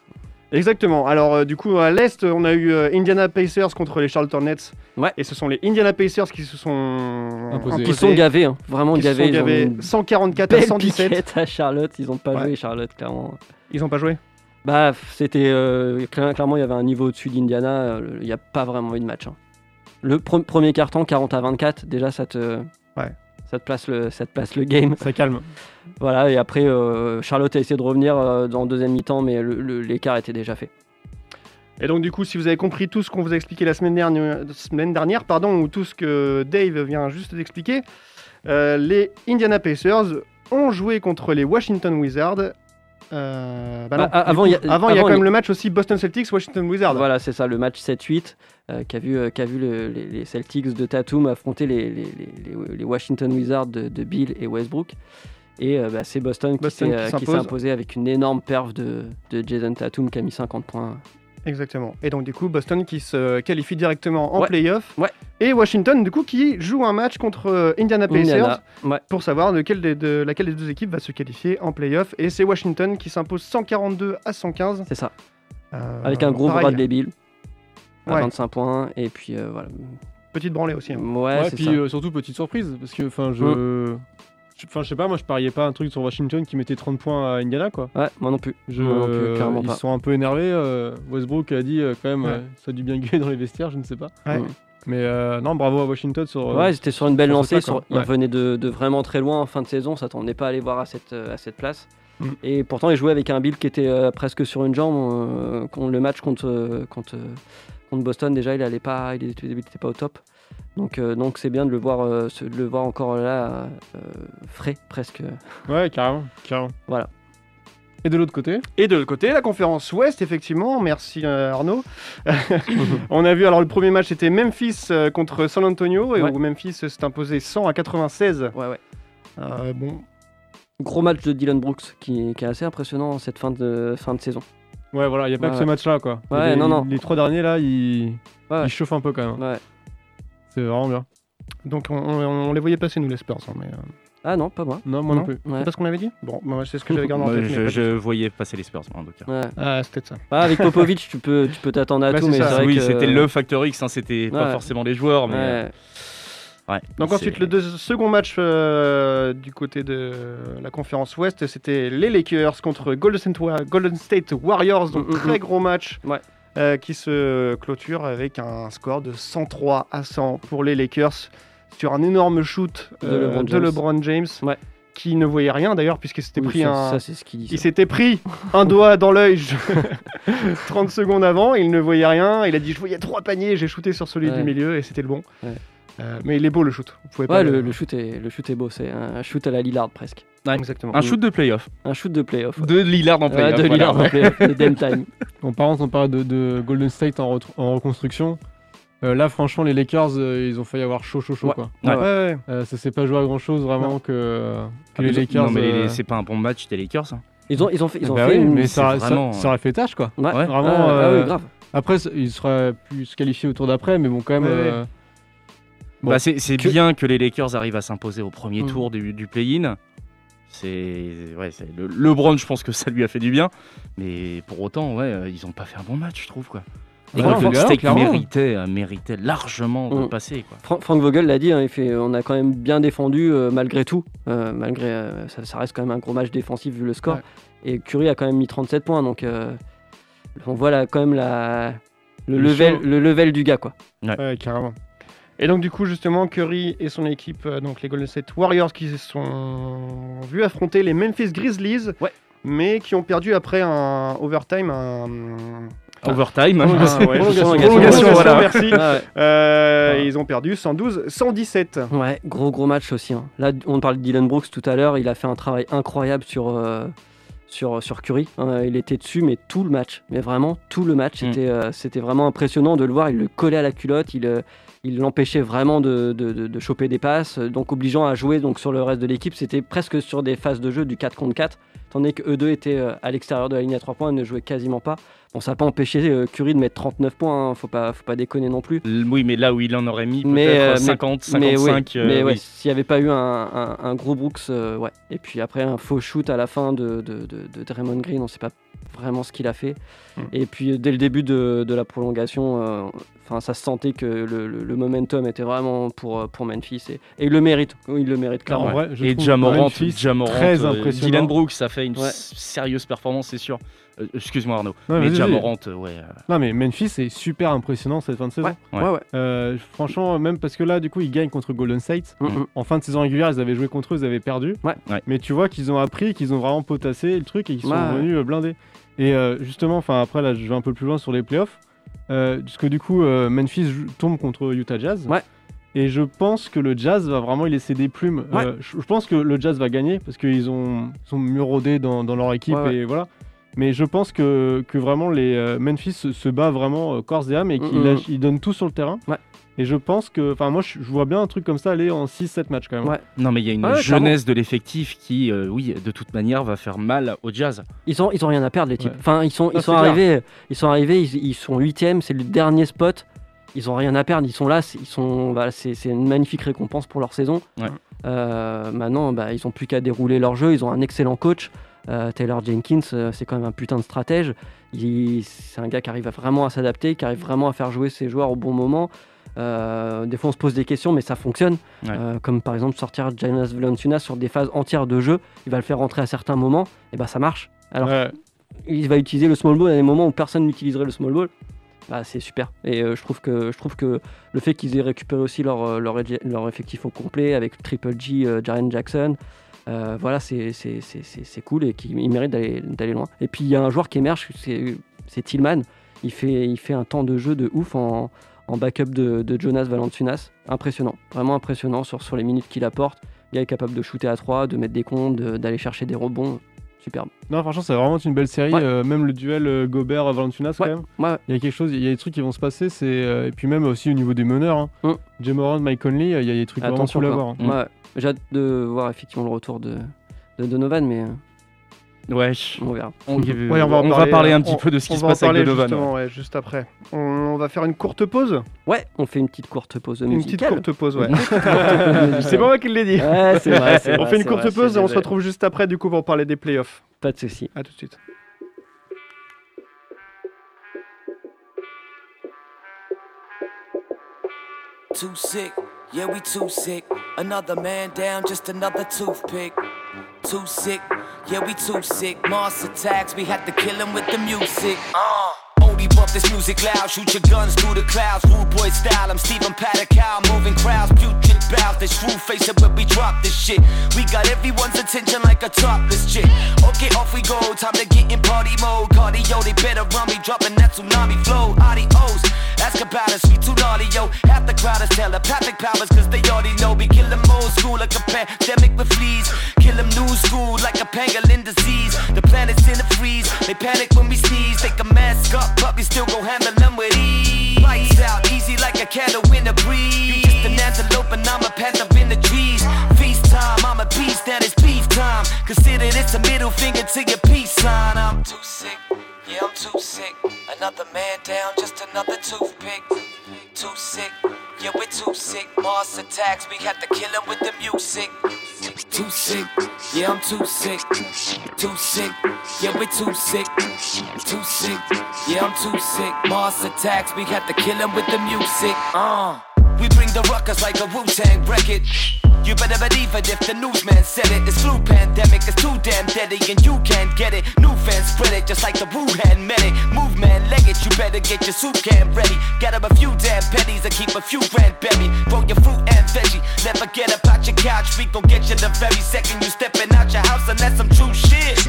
F: Exactement. Alors, euh, du coup, à l'Est, on a eu euh, Indiana Pacers contre les Charlotte Hornets.
H: Ouais.
F: Et ce sont les Indiana Pacers qui se sont
I: Imposés.
H: Qui sont gavés, hein, vraiment
F: qui se
H: gavés.
F: sont gavés
H: une
F: 144 à
H: belle
F: 117.
H: piquette à Charlotte, ils n'ont pas
F: Ouais.
H: joué Charlotte clairement.
F: Ils ont pas joué?
H: Bah, c'était euh, cla- clairement il y avait un niveau au-dessus d'Indiana, euh, il n'y a pas vraiment eu de match. hein. Le pre- premier carton 40 à 24, déjà ça te
F: Ouais.
H: Ça te place le ça te place le game.
I: Ça calme.
H: Voilà, et après euh, Charlotte a essayé de revenir euh, dans le deuxième mi-temps mais l'écart était déjà fait.
F: Et donc, du coup, si vous avez compris tout ce qu'on vous a expliqué la semaine dernière, semaine dernière pardon, ou tout ce que Dave vient juste d'expliquer, euh, les Indiana Pacers ont joué contre les Washington Wizards. Euh, bah
H: Bah,
F: non,
H: a-
F: du
H: avant, il y a-
F: avant, y a quand même le match aussi Boston Celtics, Washington Wizards.
H: Voilà, c'est ça, le match 7-8 euh, qu'a vu, euh, qu'a vu le- les, les Celtics de Tatum affronter les, les- Washington Wizards de, de Bill et Westbrook. Et euh, bah, c'est Boston,
F: Boston
H: qui
F: qui
H: s'est, qui imposé avec une énorme perf de, de Jason Tatum qui a mis 50 points.
F: Exactement. Et donc, du coup, Boston qui se qualifie directement en
H: Ouais.
F: playoff.
H: Ouais.
F: Et Washington, du coup, qui joue un match contre euh, Indiana Pacers.
H: Indiana, ouais.
F: pour savoir lequel des- de, laquelle des deux équipes va se qualifier en playoff. Et c'est Washington qui s'impose 142 à 115.
H: C'est ça,
F: Euh,
H: avec un gros
F: pareil,
H: Bradley Bill à
F: Ouais.
H: 25 points. Et puis euh, voilà.
F: Petite branlée aussi. hein.
H: Ouais,
I: Ouais,
H: c'est
I: puis euh, surtout petite surprise parce que enfin je
H: Mm.
I: je- Enfin, je sais pas, moi je pariais pas un truc sur Washington qui mettait 30 points à Indiana quoi.
H: Ouais, moi non plus.
I: Je,
H: Moi non plus, clairement
I: ils
H: pas.
I: sont un peu énervés. euh, Westbrook a dit euh, quand même,
F: Ouais.
I: euh, ça a dû bien gueuler dans les vestiaires, je ne sais pas.
F: Ouais.
H: Mm.
I: Mais euh, non, bravo à Washington sur. euh,
H: Ouais, ils étaient sur une belle
I: sur
H: lancée.
I: ça, quoi.
H: sur- Ils
I: Ouais.
H: de, de vraiment très loin en fin de saison. S'attendaient pas à aller voir à cette, euh, à cette place.
F: Mm.
H: Et pourtant, ils jouaient avec un Bill qui était euh, presque sur une jambe. euh, quand le match contre, euh, contre, euh, contre Boston, déjà, il allait pas, il était, il était pas au top. Donc, euh, donc c'est bien de le voir, euh, se- de le voir encore là, euh, frais presque.
I: Ouais, carrément, carrément.
H: Voilà.
I: Et de l'autre côté
F: Et de l'autre côté, la conférence Ouest, effectivement, merci euh, Arnaud. On a vu, alors le premier match c'était Memphis euh, contre San Antonio, et
H: Ouais.
F: où Memphis s'est imposé 100 à 96.
H: Ouais, ouais.
F: Euh, bon,
H: Gros match de Dylan Brooks qui, qui est assez impressionnant cette fin de, fin de saison.
I: Ouais, voilà, il n'y a pas
H: Ouais,
I: que ce match-là quoi.
H: Ouais,
I: les,
H: non, non.
I: Les trois derniers là, ils,
H: Ouais.
I: ils chauffent un peu quand même.
H: Ouais.
I: C'est vraiment bien.
F: donc on, on- on les voyait passer, nous, les Spurs. hein, mais, euh,
H: Ah non, pas moi.
I: Non, moi
F: Non.
I: non, plus.
H: Ouais.
F: C'est pas ce qu'on avait dit? Bon, bah, c'est ce que j'avais gardé en tête. mais
G: je, voyais passer les Spurs, moi, en tout cas.
H: Ouais.
F: Ah, c'était ça.
H: Ah, avec Popovic, tu peux tu peux t'attendre à
F: Bah,
H: tout, mais vrai
G: oui,
H: que-
G: c'était le Factor X, hein, c'était pas forcément les joueurs, mais
H: Ouais.
G: Ouais.
F: Donc ensuite, le deux- second match euh, du côté de la conférence Ouest, c'était les Lakers contre Golden State, Wa- Golden State Warriors. Donc
H: Mm, mm,
F: très
H: mm.
F: gros match
H: Ouais.
F: Euh, qui se clôture avec un score de 103 à 100 pour les Lakers sur un énorme shoot
H: De
F: euh,
H: LeBron
F: de
H: James.
F: LeBron James.
H: Ouais.
F: Qui ne voyait rien d'ailleurs, puisqu'il s'était
H: Oui,
F: pris
H: ça,
F: un,
H: ça, c'est ce qu'il dit.
F: il s'était pris un doigt dans l'œil je- 30 secondes avant, il ne voyait rien. Il a dit Je voyais trois paniers, j'ai shooté sur celui
H: Ouais.
F: du milieu et c'était le bon.
H: Ouais.
F: Euh, mais il est beau le shoot. Vous pouvez pas
H: Ouais, le, le shoot est, le shoot est beau, c'est un shoot à la Lillard presque.
F: Exactement.
G: Un shoot de playoff.
H: Un shoot de playoff. ouais.
G: De Lillard en
H: Ouais,
G: playoff.
H: de
G: voilà.
H: Lillard en playoff, de Dame Time.
I: Parlant, on parle de, de Golden State en, reconstruction. Euh, là, franchement, les Lakers, euh, ils ont failli avoir chaud, chaud, chaud.
H: Ouais.
I: Quoi.
F: Ouais,
G: Ouais.
I: Euh, ça s'est pas joué à grand chose vraiment que, que les
G: Ah,
I: Lakers.
G: Non, mais
I: euh,
G: c'est pas un bon match des Lakers. hein.
H: Ils ont, ils ont fait, ils ont
I: bah
H: fait
I: oui, mais ça, ça- ça aurait fait tâche quoi.
H: Ouais.
G: Ouais.
I: Vraiment,
H: Ah, ah oui, grave.
I: Après, ils seraient pu se qualifier au tour d'après, mais bon, quand même.
F: Ouais, ouais.
I: Bon.
G: Bah, c'est
H: Que-
G: bien que les Lakers arrivent à s'imposer au premier
H: Mm.
G: tour du, du play-in. C'est ouais, c'est le LeBron, je pense que ça lui a fait du bien, mais pour autant, ouais, euh, ils ont pas fait un bon match, je trouve quoi. Et
I: clairement.
G: méritait, euh, méritait largement de
H: Mm.
G: passer quoi.
H: Fra- Frank Vogel l'a dit, hein, il fait, on a quand même bien défendu euh, malgré tout. Euh, malgré, euh, ça, ça reste quand même un gros match défensif vu le score.
F: Ouais.
H: Et Curry a quand même mis 37 points, donc euh, on voit là quand même la, le,
F: Le
H: level,
F: show.
H: le level du gars. Quoi.
F: Ouais, carrément. Et donc du coup justement Curry et son équipe, euh, donc les Golden State Warriors qui se sont vus affronter les Memphis Grizzlies,
H: Ouais.
F: mais qui ont perdu après un overtime, un,
G: Overtime.
F: un-
H: Prolongation.
F: ouais,
H: Prolongation.
F: voilà,
H: Prolongation.
F: merci.
H: Ah ouais.
F: Euh,
H: Ouais.
F: Ils ont perdu 112-117.
H: Ouais, gros gros match aussi. hein. Là, on parle de Dylan Brooks tout à l'heure, il a fait un travail incroyable sur, euh, sur, sur Curry. hein. il était dessus, mais tout le match, mais vraiment tout le match,
G: Mm.
H: c'était euh, c'était vraiment impressionnant de le voir. Il le collait à la culotte, il euh, il l'empêchait vraiment de, de, de- de choper des passes, donc obligeant à jouer donc sur le reste de l'équipe. C'était presque sur des phases de jeu du 4 contre 4, tandis que eux deux étaient euh, à l'extérieur de la ligne à 3 points et ne jouaient quasiment pas. Bon, ça n'a pas empêché euh, Curry de mettre 39 points, hein. faut, pas, faut pas déconner non plus.
G: Oui, mais là où il en aurait mis
H: euh,
G: peut-être
H: mais-
G: 50,
H: mais
G: 55.
H: ouais,
G: euh,
H: mais ouais, s'il n'y avait pas eu un, un- un gros Brooks, euh, ouais. Et puis après, un faux shoot à la fin de, de, de- de Draymond Green, on ne sait pas vraiment ce qu'il a fait.
F: Mm.
H: Et puis euh, dès le début de, de la prolongation, euh, enfin, ça se sentait que le, le- le momentum était vraiment pour, euh, pour Memphis. Et, et il le mérite, oui, il le mérite clairement.
I: En vrai, je
G: Et Jamorant,
I: Memphis
G: Jamorant,
I: très impressionnant.
G: Dylan Brooks a fait une
H: Ouais.
G: sérieuse performance, c'est sûr. Euh, Excuse-moi Arnaud,
I: Ouais,
G: mais Jamorant, euh, ouais. euh,
I: Non, mais Memphis est super impressionnant cette fin de saison.
H: Ouais,
G: Ouais.
I: Euh, franchement, même parce que là, du coup, ils gagnent contre Golden State.
H: Mm, mm.
I: En fin de saison régulière, ils avaient joué contre eux, ils avaient perdu.
H: Ouais.
I: Mais tu vois qu'ils ont appris, qu'ils ont vraiment potassé le truc et qu'ils sont revenus euh, blindés. Et euh, justement, enfin après là, je vais un peu plus loin sur les playoffs. Euh, parce que du coup, euh, Memphis tombe contre Utah Jazz.
H: Ouais.
I: Et je pense que le Jazz va vraiment y laisser des plumes.
H: Ouais.
I: Euh, je, je pense que le Jazz va gagner parce qu'ils ont sont mieux rodés dans, dans leur équipe
H: Ouais, ouais.
I: et voilà. Mais je pense que, que vraiment les euh, Memphis se, se bat vraiment euh, corps et âme et qu'ils
H: Mm, mm.
I: ils donnent tout sur le terrain.
H: Ouais.
I: Et je pense que, enfin moi je, vois bien un truc comme ça aller en 6-7 matchs quand même.
H: Ouais.
G: Non, mais il y a une
H: Ouais,
G: jeunesse de l'effectif qui, euh, oui, de toute manière, va faire mal au Jazz.
H: Ils ont, ils ont rien à perdre les types.
I: Ouais.
H: Enfin, ils sont,
I: Non,
H: ils sont
I: c'est clair.
H: arrivés, ils sont arrivés, ils, ils sont huitièmes, c'est le dernier spot. Ils ont rien à perdre, ils sont là, c'est- ils sont, voilà, c'est c'est une magnifique récompense pour leur saison.
G: Ouais.
H: Euh, maintenant, bah, ils ont plus qu'à dérouler leur jeu. Ils ont un excellent coach, euh, Taylor Jenkins. euh, c'est quand même un putain de stratège. C'est un gars qui arrive vraiment à s'adapter, qui arrive vraiment à faire jouer ses joueurs au bon moment. Euh, des fois, on se pose des questions, mais ça fonctionne.
G: Ouais.
H: Comme par exemple sortir Janas Valanciunas sur des phases entières de jeu, il va le faire rentrer à certains moments, et bah ça marche. Alors
I: Ouais.
H: il va utiliser le small ball à des moments où personne n'utiliserait le small ball. Bah, c'est super. Et euh, je, trouve que, je trouve que le fait qu'ils aient récupéré aussi leur, leur, effectif au complet avec Triple G, euh, Jaren Jackson, euh, voilà, c'est cool et qu'ils ils méritent d'aller loin. Et puis il y a un joueur qui émerge, c'est Tillman. Il fait, il fait un temps de jeu de ouf en, en backup de, de Jonas Valanciunas. Impressionnant, vraiment impressionnant sur, sur les minutes qu'il apporte. Gars est capable de shooter à 3, de mettre des comptes, de- d'aller chercher des rebonds. Superbe.
I: Non, franchement, c'est vraiment une belle série.
H: Ouais.
I: euh, même le duel euh, Gobert-Valanciunas, quand
H: Ouais.
I: même.
H: Ouais,
I: Il y a quelque chose, il y a des trucs qui vont se passer. C'est euh, et puis même aussi au niveau des meneurs. Hein.
H: Mm.
I: Mike Conley, il y a des trucs vraiment cool à voir. hein.
H: Ouais, J'ai hâte de voir effectivement le retour de, de Donovan, mais euh,
G: Ouais,
H: on verra.
G: on,
F: Ouais,
G: on va parler un petit
F: on-
G: peu de ce qui
F: on
G: se
F: va en
G: passe avec
F: parler
G: Donovan.
F: Justement, ouais, juste après. On, on va faire une courte pause.
H: Ouais, on fait une petite courte pause
F: Une petite
H: musicale.
F: courte pause, ouais.
H: Une petite courte pause musicale.
F: c'est pas moi qui l'ai dit.
H: Ouais, c'est vrai.
F: on
H: vrai,
F: fait une courte
H: vrai,
F: pause et on se retrouve juste après du coup pour parler des playoffs.
H: Pas de soucis.
F: À tout de suite.
J: Too sick, Yeah, we too sick. Another man down, just another toothpick. Too sick. Yeah, we too sick. Mars attacks, we had to kill him with the music. Uh. Bump this music loud, shoot your guns through the clouds. Rude boy style, I'm Stephen Paddock, moving crowds, putrid bows. This true face up when we drop this shit. We got everyone's attention like a topless chick. Okay, off we go, time to get in party mode. Cardio, they better run me, dropping that tsunami flow. Adios, ask about us, we too naughty, yo. Half the crowd is telepathic powers, cause they already know. We kill them old school like a pandemic with fleas. Kill them new school like a pangolin disease. The planet's in a freeze, they panic when we sneeze. Take a mask up, but we still go handle them with ease. Lights out, easy like a candle in the breeze. You just an antelope and I'm a panther in the trees. Feast time, I'm a beast, that is beef time. Consider this a middle finger to your peace sign. I'm too sick, yeah, I'm too sick. Another man down, just another toothpick. Too sick, yeah, we're too sick. Mars attacks, we had to kill him with the music. Too sick, yeah, I'm too sick. Too sick, yeah, we're too sick. Too sick, yeah, I'm too sick. Mars attacks, we had to kill him with the music. Uh. We bring the ruckus like a Wu-Tang record. You better believe it if the newsman said it. This flu pandemic is too damn deadly and you can't get it. New fans spread it just like the Wuhan medic. Move man, leg it, you better get your soup can ready. Get up a few damn pennies and keep a few grand buried. Grow your fruit and veggie. Never get up out your couch. We gon' get you the very second you stepping out your house and that's some true shit.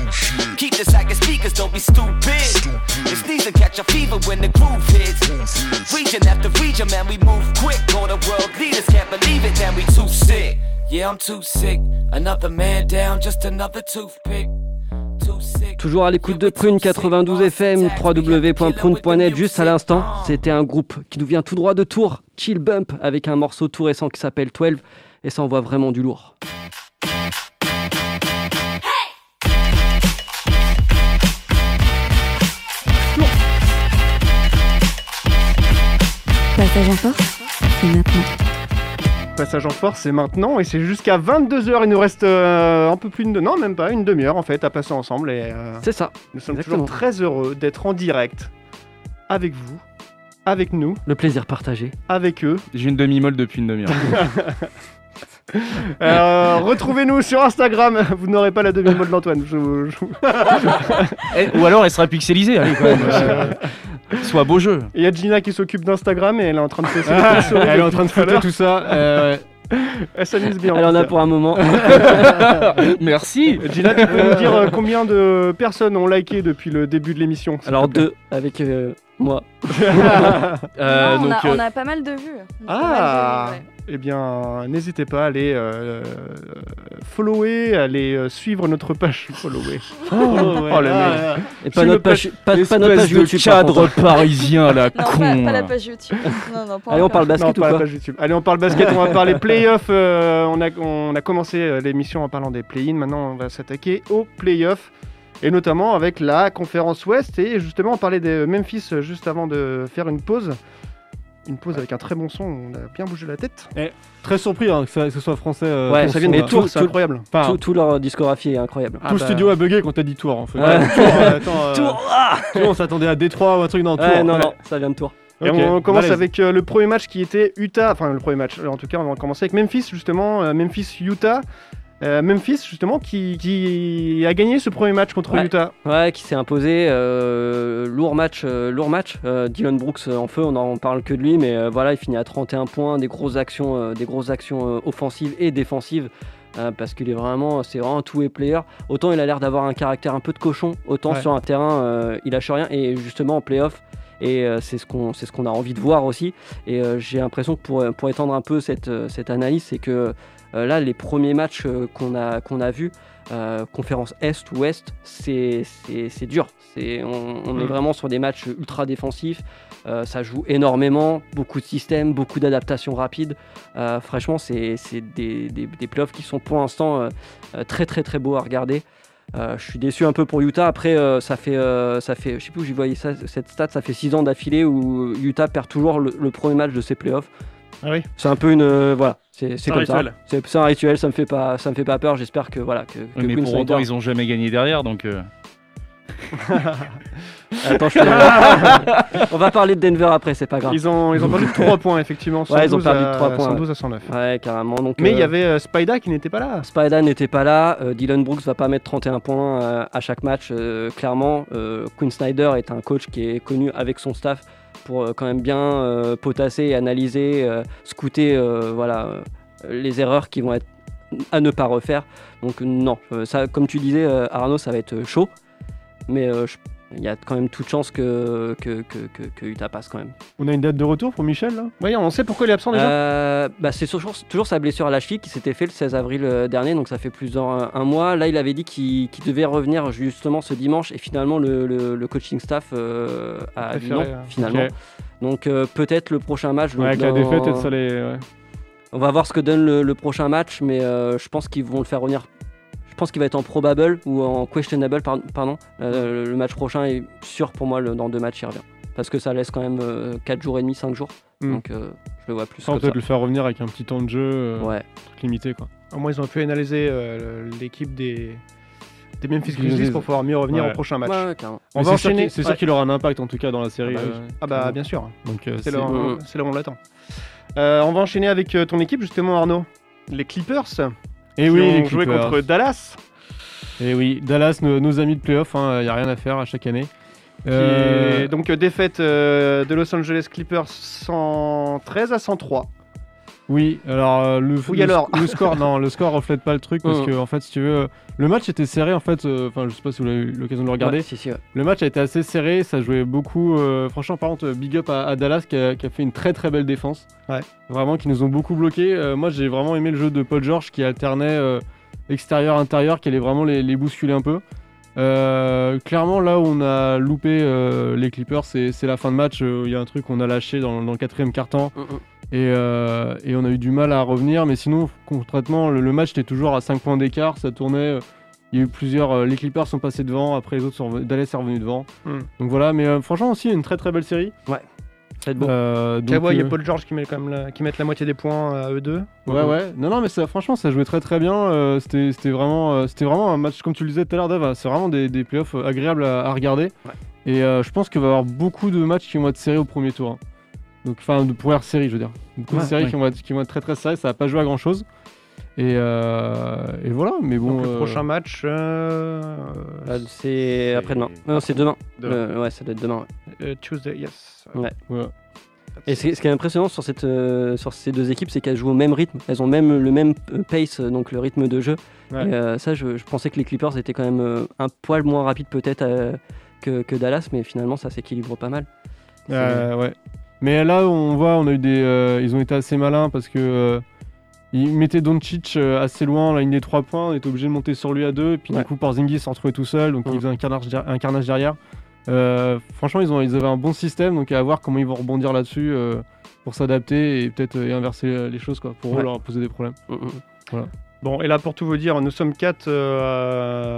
J: Keep the sack of speakers, don't be stupid. Your sneeze and catch a fever when the groove hits. Region after region, man, we move quick. Go to world leaders, can't believe it, damn, we too sick. Yeah, I'm too sick. Another man down, just another toothpick. Too sick.
H: Toujours à l'écoute de Prune 92 FM, www.prune.net. Juste à l'instant, c'était un groupe qui nous vient tout droit de Tours, Chill Bump, avec un morceau tout récent qui s'appelle 12. Et ça envoie vraiment du lourd.
E: Passage en force, c'est maintenant.
F: Passage en force, c'est maintenant et c'est jusqu'à 22h. Il nous reste euh, un peu plus de. Non, même pas, une demi-heure en fait à passer ensemble. Et euh,
H: C'est ça.
F: nous sommes
H: exactement.
F: toujours très heureux d'être en direct avec vous, avec nous,
H: Le plaisir partagé.
F: avec eux.
G: J'ai une demi-molle depuis une demi-heure.
F: Euh, Retrouvez-nous sur Instagram. Vous n'aurez pas la demi-mode d'Antoine. Je,
G: Eh, ou alors elle sera pixelisée, allez quand même. Soit beau jeu.
F: Il y a Gina qui s'occupe d'Instagram et elle est en train de faire
I: Ah,
F: ses
I: elle est en train de foutre tout ça. euh, ouais.
F: Elle s'amuse bien.
H: Elle en a pour un moment.
G: Merci.
F: ça. Gina, tu peux nous dire euh, combien de personnes ont liké depuis le début de l'émission
H: Alors deux, avec euh, moi.
G: Euh,
E: Non, on,
G: donc,
E: a,
G: euh,
E: on a pas mal de vues. On
F: Ah
E: de.
F: Eh bien, n'hésitez pas à aller euh, follower, à aller euh, suivre notre page. Follower.
I: Oh, ouais,
F: Oh, le.
H: Et pas notre page, pas, pas notre page
G: de
H: YouTube.
G: cadre parisien là,
E: Non,
G: con.
E: pas, pas la page YouTube. Non, non, pas
H: Allez, on parle basket
F: Non,
H: ou
F: pas la
H: quoi
F: page YouTube. Allez, on parle basket, on va parler playoff. euh, on, a, on a commencé euh, l'émission en parlant des play-in. Maintenant, on va s'attaquer aux playoffs. Et notamment avec la conférence Ouest. Et justement, on parlait des Memphis euh, juste avant de faire une pause. Une pause avec un très bon son, on a bien bougé la tête.
I: Très surpris hein, que, ça, que ce soit français. euh,
H: Ouais,
F: Ça vient
I: là.
F: de Tours,
H: tout-
F: c'est incroyable.
H: Tout, tout leur discographie est incroyable.
F: Ah
I: tout le
F: bah,
I: studio a bugué quand t'as dit Tours en fait.
H: Ouais.
I: Tours, euh, attends, euh,
H: Tours,
I: on s'attendait à Détroit ou un truc dans Tours.
H: Ouais, non,
I: Ouais.
H: non, ça vient de Tours.
F: Et
I: Ok,
F: on commence avec euh, le premier match qui était Utah, enfin le premier match, en tout cas on va commencer avec Memphis justement, euh, Memphis-Utah. Euh, Memphis justement qui, qui a gagné ce premier match contre
H: Ouais.
F: Utah.
H: Ouais, qui s'est imposé. euh, lourd match, euh, lourd match. Dylan Brooks en feu, on en parle que de lui, mais voilà, il finit à 31 points, des grosses actions, des grosses actions offensives et défensives. parce qu'il est vraiment, c'est vraiment un two-way player. Autant il a l'air d'avoir un caractère un peu de cochon, autant
F: Ouais.
H: sur un terrain il lâche rien. Et justement en playoff, et euh, c'est ce qu'on c'est ce qu'on a envie de voir aussi. Et euh, j'ai l'impression que pour, pour étendre un peu cette, cette analyse, c'est que là les premiers matchs euh, qu'on a qu'on a vus, euh, conférence Est ou Ouest, c'est c'est- c'est dur. C'est- On, on est
F: Mm.
H: vraiment sur des matchs ultra défensifs. Euh, ça joue énormément, beaucoup de systèmes, beaucoup d'adaptations rapides. Euh, franchement, c'est c'est des, des, des playoffs qui sont pour l'instant euh, euh, très très très beaux à regarder. Euh, je suis déçu un peu pour Utah. Après, euh, ça fait, euh, ça fait, je sais plus où j'y voyais ça, cette stat, ça fait 6 ans d'affilée où Utah perd toujours le, le premier match de ses playoffs.
F: Ah oui.
H: C'est un peu une, euh, voilà, c'est c'est
F: un
H: comme
F: rituel.
H: ça. C'est c'est un rituel. Ça me fait pas, ça me fait pas peur. J'espère que voilà que, que
G: mais pour autant, ils ont jamais gagné derrière, donc. euh,
H: Attends, je te... On va parler de Denver après, c'est pas grave.
F: Ils ont, ils ont perdu de 3 points, effectivement.
H: Ouais, ils ont
F: 112
H: perdu de
F: à-
H: 3 points.
F: 112 à 109.
H: Ouais, carrément. Donc,
F: Mais il y
H: euh,
F: avait euh, Spida qui n'était pas là.
H: Spida n'était pas là, euh, Dylan Brooks va pas mettre 31 points euh, à chaque match. euh, clairement, euh, Quinn Snyder est un coach qui est connu avec son staff pour euh, quand même bien euh, potasser, analyser, euh, scouter voilà, les erreurs qui vont être à ne pas refaire. Donc non, ça, comme tu disais Arnaud, ça va être chaud, mais je- il y a quand même toute chance que, que, que, que, que Utah passe quand même.
I: On a une date de retour pour Michel là?
F: Oui, on sait pourquoi il est absent déjà.
H: Euh, bah, c'est toujours, toujours sa blessure à la cheville qui s'était fait le 16 avril euh, dernier, donc ça fait plusieurs un, un mois. Là, il avait dit qu'il devait revenir justement ce dimanche, et finalement, le, le- le coaching staff euh, a dit non,
F: hein.
H: finalement. Donc euh, peut-être le prochain match. donc
I: avec la défaite, peut-être ça les. ouais.
H: On va voir ce que donne le, le prochain match, mais euh, je pense qu'ils vont le faire revenir. Je pense qu'il va être en probable ou en questionable, par- pardon. Euh, le match prochain est sûr pour moi, le- dans deux matchs, il revient. Parce que ça laisse quand même 4 jours et demi, 5 jours.
I: Hmm.
H: Donc euh, je le vois plus
I: Ça,
H: comme
I: on peut
H: ça.
I: le faire revenir avec un petit temps de jeu euh,
H: Ouais.
I: truc limité quoi.
F: Au moins, ils ont pu analyser euh, l'équipe des, des Memphis
I: Grizzlies.
F: Grizzlies pour pouvoir mieux revenir
I: Ouais.
F: au prochain match.
H: Ouais, ouais, carrément.
F: On va
I: c'est sûr
F: enchaîner.
I: qu'il- C'est sûr
F: Ouais.
I: qu'il aura un impact en tout cas dans la série.
F: Ah bah,
I: euh,
F: Ah bah, bien sûr.
I: Donc euh,
F: C'est là, où- c'est là où on l'attend. Euh, on va enchaîner avec euh, ton équipe, justement, Arnaud. Les Clippers.
I: Et
F: qui
I: oui,
F: ont
I: les
F: joué contre Dallas.
I: Et oui, Dallas, nos, nos amis de playoff, il n'y a rien à faire à chaque année. Euh,
F: est donc euh, défaite euh, de Los Angeles Clippers 113 à 103.
I: Oui, alors euh, le,
F: Oui,
I: le-
F: alors.
I: le score, non, le score reflète pas le truc parce
H: Mhm.
I: que en fait, si tu veux, euh, le match était serré en fait. euh, Enfin, je sais pas si vous avez eu l'occasion de le regarder.
H: Ouais, si, si, ouais.
I: Le match a été assez serré, ça jouait beaucoup. euh, franchement, par contre, big up à, à Dallas qui a, qui a fait une très très belle défense.
F: Ouais.
I: Vraiment, qui nous ont beaucoup bloqué. Euh, moi, j'ai vraiment aimé le jeu de Paul George qui alternait euh, extérieur-intérieur, qui allait vraiment les, les bousculer un peu. Euh, clairement, là où on a loupé euh, les Clippers, c'est la fin de match. Euh, Il y a un truc qu'on a lâché dans, dans le quatrième quart-temps. Et, euh, et on a eu du mal à revenir. Mais sinon, concrètement, le, le match était toujours à 5 points d'écart. Ça tournait. euh, Il y a eu plusieurs. euh, les Clippers sont passés devant. Après, les autres sont revenus- Dallas est revenu devant.
F: Mm.
I: Donc voilà. Mais franchement, aussi, une très très belle série.
H: Ça va être beau.
I: Euh,
F: il y a Paul George qui met, quand même la, qui la moitié des points à eux deux.
I: Ouais, ouais. Non, non, mais ça, franchement, ça jouait très très bien. Euh, c'était c'était vraiment, euh, c'était vraiment un match, comme tu le disais tout à l'heure, Dave, c'est vraiment des, des playoffs agréables à, à regarder.
H: Ouais.
I: Et je pense qu'il va y avoir beaucoup de matchs qui vont être serrés au premier tour. hein. Donc, enfin, de première série, je veux dire. Beaucoup
G: Ouais,
I: de séries
G: ouais.
I: qui, vont être, qui vont être très très serrées, ça va pas jouer à grand chose. Et, euh, et voilà, mais bon.
F: Donc le
I: euh,
F: prochain match. euh,
H: c'est après-demain. Non, c'est demain. Ouais, ça doit être demain. ouais.
F: euh, Tuesday, yes.
H: Ouais.
I: voilà.
H: Et ce qui est impressionnant sur, cette, euh, sur ces deux équipes, c'est qu'elles jouent au même rythme. Elles ont même le même euh, pace, euh, donc le rythme de jeu.
I: Ouais.
H: Et euh, ça, je, je pensais que les Clippers étaient quand même euh, un poil moins rapides peut-être euh, que, que Dallas, mais finalement, ça s'équilibre pas mal.
I: Euh, ouais. Mais là, on voit, on a eu des, euh, ils ont été assez malins parce que euh, ils mettaient Doncic euh, assez loin, la ligne des 3 points, on était obligé de monter sur lui à deux, et puis
H: Ouais.
I: du coup Porzingis s'en retrouvait tout seul, donc
H: Mm.
I: il faisait un carnage, der- un carnage derrière. Euh, franchement, ils, ont, ils avaient un bon système, donc à voir comment ils vont rebondir là-dessus pour s'adapter et peut-être inverser les choses quoi, pour eux leur poser des problèmes.
H: Mm, mm.
F: Bon, et là, pour tout vous dire, nous sommes 4,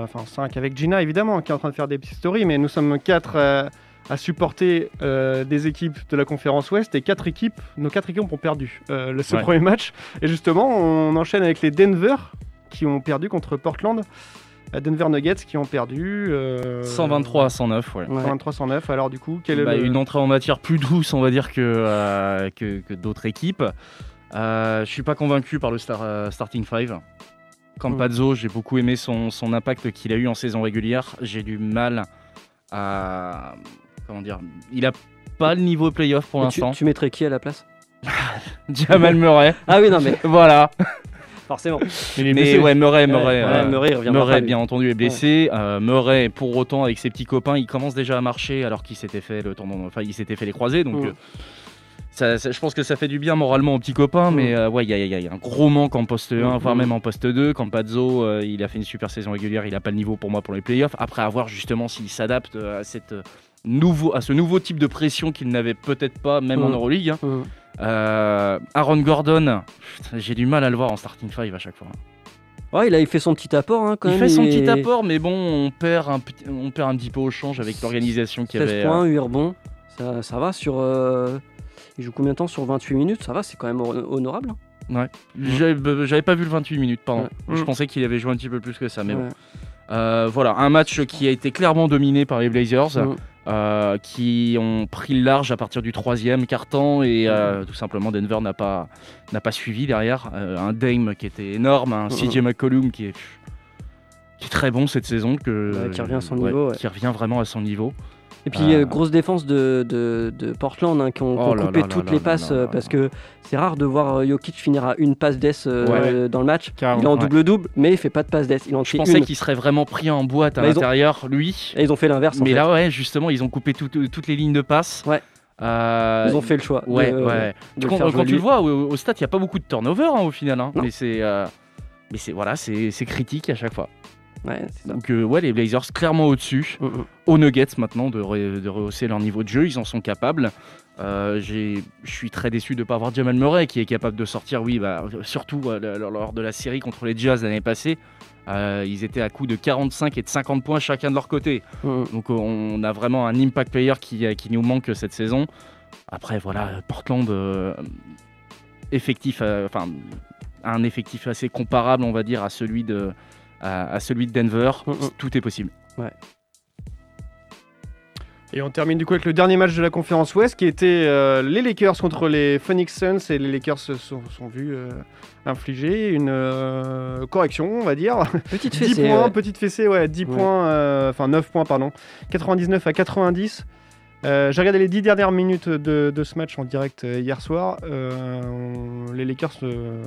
F: enfin 5 avec Gina évidemment, qui est en train de faire des petites stories, mais nous sommes 4 à supporter euh, des équipes de la conférence Ouest et quatre équipes, nos quatre équipes ont perdu euh, le, ce
G: Ouais.
F: premier match. Et justement, on enchaîne avec les Denver qui ont perdu contre Portland. Euh, Denver Nuggets qui ont perdu euh,
G: 123 à 109, ouais.
H: Ouais.
F: 123-109. Alors du coup, quel est
G: Bah,
F: le...
G: Une entrée en matière plus douce, on va dire, que, euh, que, que d'autres équipes. Euh, je suis pas convaincu par le star- euh, starting five. Campazzo, j'ai beaucoup aimé son, son impact qu'il a eu en saison régulière. J'ai du mal à. Comment dire Il a pas le niveau playoff pour
H: tu,
G: l'instant.
H: tu mettrais qui à la place?
G: Jamal Murray.
H: Ah oui, non, mais
G: voilà.
H: forcément.
G: Mais ouais, Murray,
H: Ouais,
G: Murray.
H: ouais,
G: euh,
H: Murray, il reviendra
G: Murray,
H: pas, lui.
G: bien entendu, est blessé. Euh, Murray, pour autant, avec ses petits copains, il commence déjà à marcher alors qu'il s'était fait le tendon, enfin, il s'était fait les croisés. Donc, euh, ça, ça- je pense que ça fait du bien moralement aux petits copains. Mais ouais, il y, a- y y un gros manque en poste 1, voire même en poste 2. Campazzo, il a fait une super saison régulière. Il n'a pas le niveau pour moi pour les playoffs. Après, à voir justement s'il s'adapte à cette. Euh, Nouveau, à ce nouveau type de pression qu'il n'avait peut-être pas même en
H: Mm.
G: Euroleague. hein.
H: Mm.
G: Euh, Aaron Gordon, j'ai du mal à le voir en starting five à chaque fois.
H: Ouais, il a fait son petit apport hein, quand
G: il
H: même.
G: fait son petit apport, mais bon, on perd un, petit- on perd un petit peu au change avec l'organisation qu'il y
H: 16
G: avait.
H: points,
G: euh,
H: 8 rebonds. Ça, ça va sur. euh, Il joue combien de temps sur 28 minutes? Ça va, c'est quand même hon- honorable. hein.
G: Ouais. J'avais j'avais pas vu le 28 minutes, pardon.
H: Ouais.
G: Je
F: Mm.
G: pensais qu'il avait joué un petit peu plus que ça, mais bon. Euh, voilà, un match qui a été clairement dominé par les Blazers.
H: Mm.
G: Euh, qui ont pris le large à partir du troisième quart-temps et euh, tout simplement Denver n'a pas, n'a pas suivi derrière. Euh, un Dame qui était énorme, un CJ McCollum qui est, qui est très bon cette saison, que,
H: Ouais, qui revient à son niveau, ouais.
G: qui revient vraiment à son niveau.
H: Et puis,
G: Euh,
H: euh, grosse défense de, de, de Portland hein, qui ont, qui ont
G: là
H: coupé
G: là
H: toutes
G: là
H: les
G: là
H: passes
G: là là là
H: parce
G: là.
H: que c'est rare de voir euh, Jokic finir à une passe d'ess euh,
G: Ouais.
H: dans le match.
I: Carrément.
H: Il est en
G: Ouais.
H: double-double, mais il fait pas de passe d'ess. Il en
G: Je
H: fait
G: pensais qu'il serait vraiment pris en boîte à
H: Bah, ont-
G: l'intérieur, lui.
H: Et ils ont fait l'inverse. en
G: Mais
H: fait.
G: là, ouais, justement, ils ont coupé tout- toutes les lignes de passe.
H: Ouais.
G: Euh,
H: ils ont fait le choix.
G: Ouais,
H: de-
G: ouais.
H: de
G: quand
H: faire
G: quand
H: jouer
G: tu le vois, au, au stade, il n'y a pas beaucoup de turnover hein, au final. hein. Mais c'est. euh, mais c'est voilà, c'est c'est critique à chaque fois.
H: Ouais, c'est ça.
G: Donc euh, ouais, les Blazers clairement au-dessus.
H: Mm, mm.
G: Aux Nuggets maintenant de, re- de rehausser leur niveau de jeu, ils en sont capables. Euh, Je suis très déçu de ne pas avoir Jamal Murray qui est capable de sortir, oui, bah, surtout euh, lors- de la série contre les Jazz l'année passée. Euh, ils étaient à coup de 45 et de 50 points chacun de leur côté.
H: Mm.
G: Donc euh, on a vraiment un impact player qui, qui nous manque cette saison. Après voilà, Portland, effectif, enfin un effectif assez comparable, on va dire, à celui de, à, à celui de Denver.
H: Mm, mm.
G: Tout est possible.
F: Et on termine du coup avec le dernier match de la conférence Ouest qui était euh, les Lakers contre les Phoenix Suns et les Lakers se sont, sont vus euh, infliger une euh, correction, on va dire.
H: Petite
F: 10
H: fessée.
F: points,
H: ouais.
F: petite fessée, ouais, 10
H: Ouais.
F: points, euh, enfin 9 points, pardon. 99 à 90. Euh, J'ai regardé les 10 dernières minutes de, de ce match en direct hier soir. Euh, on- les Lakers, euh,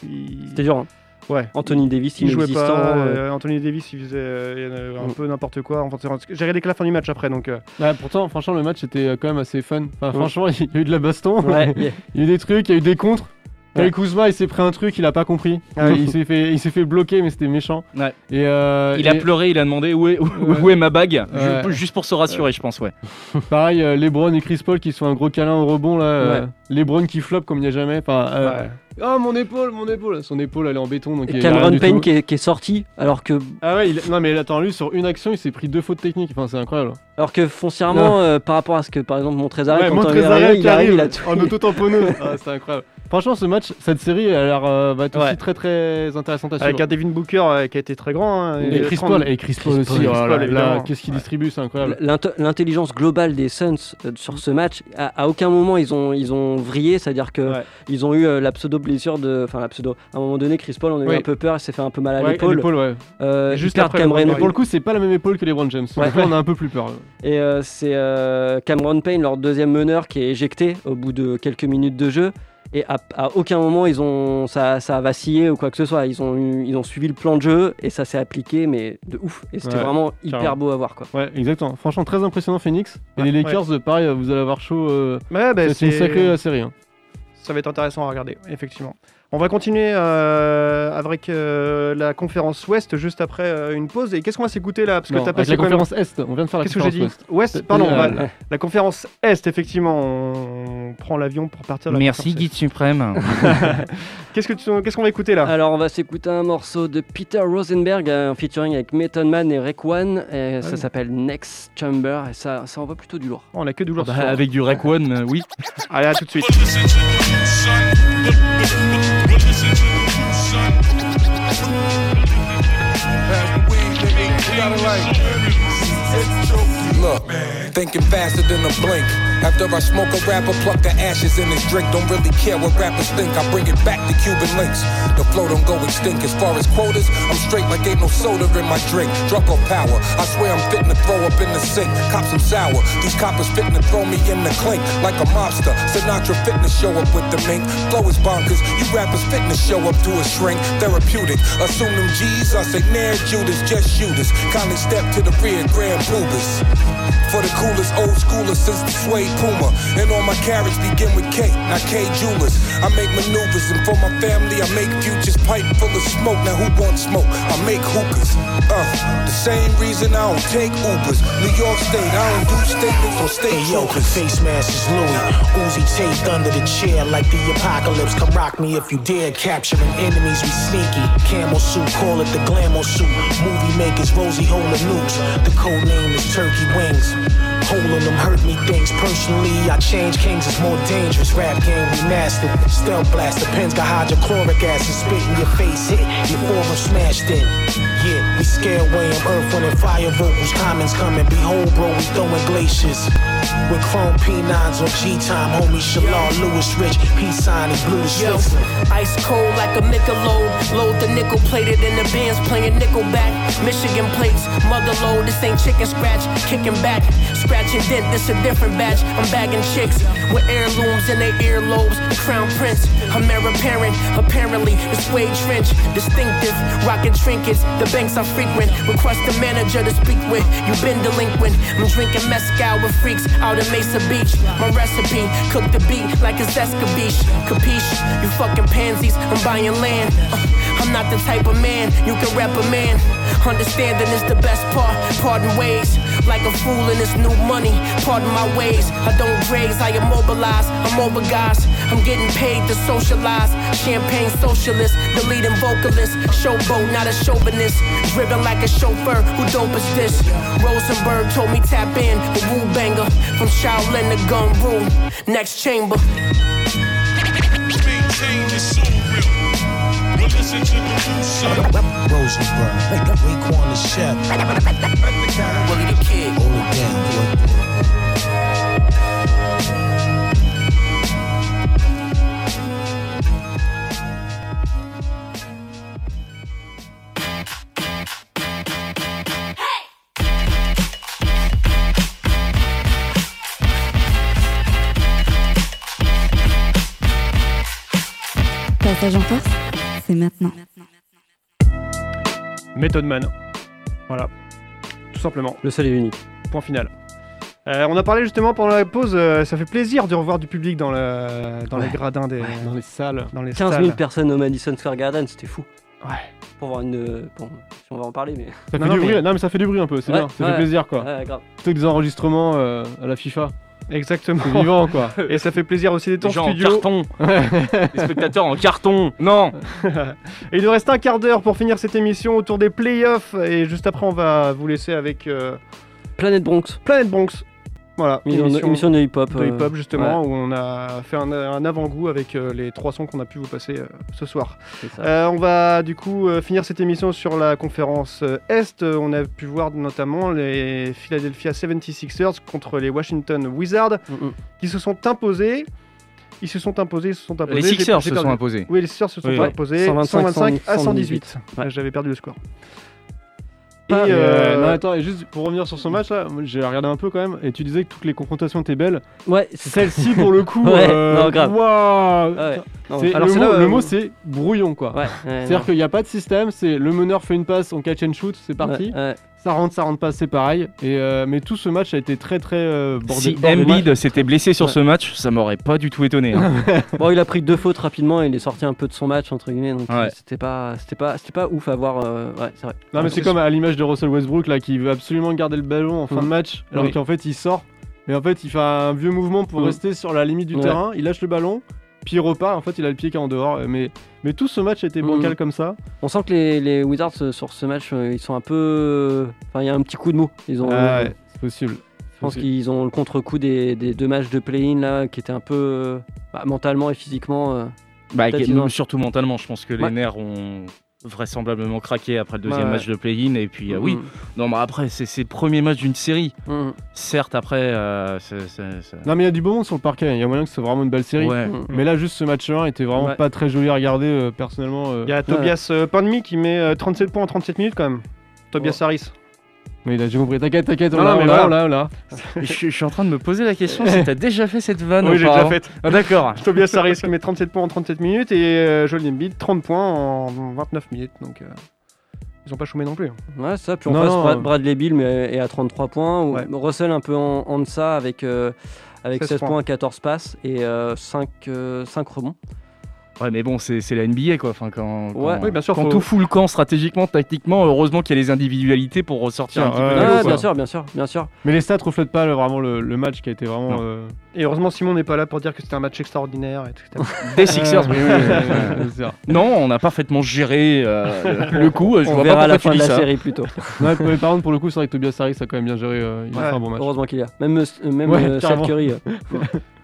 H: C'était dur. hein.
F: Ouais,
H: Anthony Davis,
F: il jouait pas.
H: euh,
F: euh, Anthony Davis, il faisait euh, un
H: Mm.
F: peu n'importe quoi. Enfin, J'ai regardé que la fin du match après, donc. euh,
I: Ouais, pourtant, franchement, le match était quand même assez fun. Enfin, franchement, il y a eu de la baston. Il y a eu des trucs, il y a eu des contres.
F: Ouais.
I: Kyle Kuzma, il s'est pris un truc, il a pas compris.
F: Ah
I: il s'est fait, il s'est fait bloquer, mais c'était méchant.
G: Ouais.
I: Et euh,
G: Il a
I: et
G: pleuré, il a demandé où est, où,
I: Ouais.
G: où est ma bague,
I: Ouais.
G: Juste pour se rassurer, je pense, ouais.
I: pareil, euh, LeBron et Chris Paul qui se font un gros câlin au rebond là. euh, LeBron qui flop comme il n'y a jamais. Enfin, euh,
F: ouais.
I: oh mon épaule, mon épaule. Son épaule, elle est en béton, donc
H: Et
I: il
H: Cameron Payne qui est, qui est sorti, alors que,
I: Ah ouais, il- non mais attends, lui sur une action, il s'est pris deux fautes techniques. Enfin, c'est incroyable.
H: alors que foncièrement, euh, par rapport à ce que par exemple Montrezl
I: Ouais,
H: quand
I: Montrezl
H: il arrive, il a tout.
I: en auto-tamponneuse. Ah, c'est incroyable. Franchement, ce match, cette série, elle a l'air euh, va être
F: Ouais.
I: aussi très très intéressante à suivre.
F: Avec un Devin Booker euh, qui a été très grand. hein,
I: Et Chris
F: 30
I: Paul, et Chris Paul aussi. Oh. Qu'est-ce qu'il distribue, c'est incroyable.
H: L'int- L'intelligence globale des Suns euh, sur ce match, à, à aucun moment ils ont, ils ont vrillé, c'est-à-dire que
F: Ouais.
H: ils ont eu euh, la pseudo blessure de, enfin la pseudo. À un moment donné, Chris Paul, on a eu
I: Oui.
H: un peu peur, il s'est fait un peu mal à
I: Ouais,
H: l'épaule.
I: l'épaule, ouais.
H: Euh,
F: juste après
H: Cameron-
I: Mais pour le coup, c'est pas la même épaule que les Brown James.
H: Ouais.
I: Donc là, on a un peu plus peur.
H: Et euh, c'est euh, Cameron Payne, leur deuxième meneur, qui est éjecté au bout de quelques minutes de jeu. Et à, à aucun moment ils ont, ça, ça a vacillé ou quoi que ce soit. Ils ont, eu- ils ont suivi le plan de jeu et ça s'est appliqué, mais de ouf. Et c'était
I: Ouais,
H: vraiment hyper
I: carrément.
H: beau à voir. Quoi.
I: Ouais, exactement. Franchement, très impressionnant Phoenix. Et
F: Ouais,
I: les Lakers, euh, pareil, vous allez avoir chaud. euh,
F: Ouais, bah,
I: c'est une sacrée euh, série. hein.
F: Ça va être intéressant à regarder, effectivement. On va continuer euh, avec euh, la conférence Ouest juste après euh, une pause. Et qu'est-ce qu'on va s'écouter là? Parce que
I: Non,
F: t'as
I: avec
F: passé
I: la
F: même-
I: conférence Est, on vient de faire la
F: Qu'est-ce que j'ai
I: conférence
F: dit
I: Ouest.
F: Ouest, pardon.
I: Euh,
F: bah, la, la conférence Est, effectivement. On prend l'avion pour partir. de la
G: Merci Guide Suprême.
F: Est. Qu'est-ce tu- qu'on va écouter là?
H: Alors on va s'écouter un morceau de Peter Rosenberg euh, en featuring avec Method Man et Rek One. Et ça
F: oui.
H: s'appelle Next Chamber. Et ça, ça envoie plutôt du lourd.
F: On a que douleur.
G: Bah,
F: ce soir.
G: avec du Rec One, euh, oui.
F: Allez, à tout de suite. kinda like.
K: Look thinking faster than a blink. After I smoke a rapper, pluck the ashes in his drink. Don't really care what rappers think. I bring it back to Cuban links. The flow don't go extinct. As far as quotas, I'm straight like ain't no soda in my drink. Drunk on power. I swear I'm fitting to throw up in the sink. Cop some sour. These coppers fitting to throw me in the clink like a mobster. Sinatra fitting to show up with the mink. Flow is bonkers. You rappers fitting to show up to a shrink. Therapeutic. Assume them G's. I say near Judas, just shoot us. Kindly step to the rear, Grand Poobas. For the coolest old schoolers since the suede Puma. And all my carriage begin with K, not K Jewelers. I make maneuvers and for my family I make futures pipe full of smoke. Now who wants smoke? I make hookahs. Uh, the same reason I don't take Ubers. New York State, I don't do statements on state
L: Hey yo,
K: troopers.
L: face mask is Louis. Uzi taped under the chair like the apocalypse. Come rock me if you dare. Capturing enemies, we sneaky. Camel suit, call it the glamour suit. Movie makers, Rosie holding nukes. The code name is Turkey Wings. Holding them hurt me things personally. I change kings, it's more dangerous. Rap game remastered. Stealth blast, the pens got hydrochloric acid. Spit in your face, hit. Your forearm smashed in. Get. We scare away them earth, and fire vocals. Commons coming. Behold, bro, we throwing glaciers. With chrome P9s on G time, homie Shalal Lewis Rich, peace sign, he blue
M: Yo, ice cold like a Michelob. Load the nickel plated in the bands playing nickelback. Michigan plates, mother load. This ain't chicken scratch, kicking back. Scratch and dent, this a different batch. I'm bagging chicks with heirlooms in their earlobes. Crown Prince, I'm heir apparent. Apparently, the suede trench, distinctive. Rocking trinkets, the banks I frequent. Request the manager to speak with. You been delinquent. I'm drinking mezcal with freaks out in Mesa Beach. My recipe, cook the beat like it's escabeche. Capiche? You fucking pansies, I'm buying land. Uh, I'm not the type of man you can rep a man. Understanding is the best part. Pardon ways, like a fool in this new money. Pardon my ways. I don't raise, I immobilize. I'm over guys. I'm getting paid to socialize. Champagne socialist, the leading vocalist. Showboat, not a chauvinist. Driven like a chauffeur. Who dope is this? Rosenberg told me tap in. The Wu banger from Shaolin to Gun Rule. Next chamber.
B: Maintain the soul We'll listen to the new son.
L: Rosenberg, Raekwon the chef.
M: Willie the kid.
L: Hold it down, boy.
E: Passage en force, c'est maintenant.
F: Method Man. Voilà. Tout simplement.
H: Le seul et unique.
F: Point final. Euh, on a parlé justement pendant la pause, euh, ça fait plaisir de revoir du public dans, le, dans les gradins des.
I: Dans les salles.
F: Dans les
H: 15 000
F: salles.
H: personnes au Madison Square Garden, c'était fou.
F: Ouais.
H: Pour voir une. Bon, si on va en parler, mais.
I: Ça fait
F: Non,
I: du
F: non, mais-
I: bruit. Non, mais ça fait du bruit un peu, c'est
H: Ouais,
I: bien. Ça
H: ouais.
I: fait plaisir, quoi.
H: Ouais, grave.
I: Plutôt que des enregistrements euh, à la FIFA.
F: Exactement.
I: C'est vivant, quoi.
F: Et ça fait plaisir aussi d'être en
G: Les gens en
F: studio.
G: carton. Les spectateurs en carton. Non.
F: Et il nous reste un quart d'heure pour finir cette émission autour des playoffs. Et juste après, on va vous laisser avec euh,
H: Planète Bronx.
F: Planète Bronx. Voilà,
H: Émission, émission de hip-hop.
F: de
H: euh,
F: hip-hop justement,
H: ouais,
F: où on a fait un, un avant-goût avec euh, les trois sons qu'on a pu vous passer euh, ce soir. Euh, on va du coup euh, finir cette émission sur la conférence euh, Est. Euh, On a pu voir notamment les Philadelphia 76ers contre les Washington Wizards
H: Mm, mm.
F: qui se sont imposés. Ils se sont imposés, ils se sont imposés.
G: Les Sixers se
F: perdu.
G: sont imposés.
F: Oui, les Sixers se sont
G: Oui.
F: imposés
H: 125,
F: 125 à 118.
H: 118. Ouais.
F: J'avais perdu le score. Et,
I: Et, euh,
F: euh,
I: non, attends, et juste pour revenir sur ce match là, j'ai regardé un peu quand même, et tu disais que toutes les confrontations étaient belles.
H: Ouais.
I: Celle-ci, pour le coup,
H: Ouais,
I: euh,
H: non, grave. Ouais. Non,
F: alors
I: le,
F: c'est
I: mot,
F: là,
I: le
F: euh,
I: mot, c'est brouillon quoi.
H: Ouais, ouais,
I: C'est-à-dire
H: non.
I: qu'il n'y a pas de système, c'est le meneur fait une passe, on catch and shoot, c'est parti.
H: Ouais, ouais.
I: Ça rentre, ça rentre pas, c'est pareil. Et, euh, mais tout ce match a été très très euh, bordé-
G: Si. Embiid s'était blessé sur
H: Ouais.
G: ce match, ça m'aurait pas du tout étonné. hein.
H: Bon, il a pris deux fautes rapidement et il est sorti un peu de son match, entre guillemets. Donc
G: Ouais.
H: c'était pas, c'était pas, c'était pas ouf à voir. euh, Ouais, c'est vrai.
I: Non mais c'est comme à l'image de Russell Westbrook là qui veut absolument garder le ballon en fin de match alors
F: Oui.
I: qu'en fait il sort mais en fait il fait un vieux mouvement pour
H: Mm.
I: rester sur la limite du
H: Ouais.
I: terrain, il lâche le ballon puis il repart en fait il a le pied qui est en dehors mais mais tout ce match a été
H: Mm.
I: bancal comme ça.
H: On sent que les, les Wizards euh, sur ce match, euh, ils sont un peu. Enfin, il y a un petit coup de mou. Ils ont.
I: Ah ouais, c'est possible.
H: Je pense qu'ils ont le contre-coup des, des deux matchs de play-in là, qui étaient un peu euh, bah, mentalement et physiquement. euh,
G: Bah,
H: ont-
G: surtout mentalement, je pense que les
H: Ouais.
G: nerfs ont vraisemblablement craqué après le deuxième
H: Ouais.
G: match de play-in. Et puis, euh, oui,
H: mm,
G: non, mais après, c'est c'est le premier match d'une série.
H: mm,
G: Certes, après, euh, c'est- c'est- c'est-
I: Non mais il y a du beau monde sur le parquet, il y a moyen que ce soit vraiment une belle série.
G: Ouais.
H: mm.
I: Mais là juste ce match 1 était vraiment
H: Ouais.
I: pas très joli à regarder euh, personnellement. euh.
F: Il y a Tobias euh, Pandemi qui met euh, 37 points en 37 minutes quand même. Tobias Harris.
I: Mais il a j'ai compris, t'inquiète, t'inquiète, on
F: Non,
I: l'a,
F: non, mais
I: on l'a,
F: voilà.
I: on l'a, on l'a.
G: je, je suis en train de me poser la question si t'as déjà fait cette vanne
F: Oui, j'ai déjà
G: auparavant.
F: fait.
G: Ah, D'accord.
F: Tobias Harris qui met 37 points en 37 minutes et euh, Joel Embiid 30 points en 29 minutes. Donc euh, ils ont pas chômé non plus. hein.
H: Ouais, ça. Puis on
I: Non,
H: passe
I: non,
H: Brad-
I: euh.
H: Bradley Bill mais, est à 33 points. ou
F: Ouais.
H: Russell un peu en, en deçà avec, euh, avec
F: 16
H: 16
F: points.
H: points, 14 passes et euh, 5, 5 rebonds.
G: Ouais, mais bon, c'est la NBA quoi. Enfin, quand, quand,
H: Ouais.
F: Oui, bien sûr,
G: quand
F: faut-
G: tout fout le camp stratégiquement, tactiquement, heureusement qu'il y a les individualités pour ressortir
I: Tiens,
G: un petit peu quoi.
H: bien sûr, bien sûr, bien sûr.
I: Mais les stats reflètent pas le- vraiment le, le match qui a été vraiment. Euh,
F: Et heureusement Simon n'est pas là pour dire que c'était un match extraordinaire. etc.
G: Des Sixers, oui, oui,
I: euh.
G: Non, on a parfaitement géré euh, le, coup. Je
H: On
G: vois
H: verra
G: pas
H: à la fin de la
G: ça.
H: série plutôt.
I: Ouais, mais par contre, pour le coup, c'est vrai que Tobias Harris a quand même bien géré. euh, il a fait un bon match.
H: Heureusement qu'il y a. Même, euh, même euh. Curry.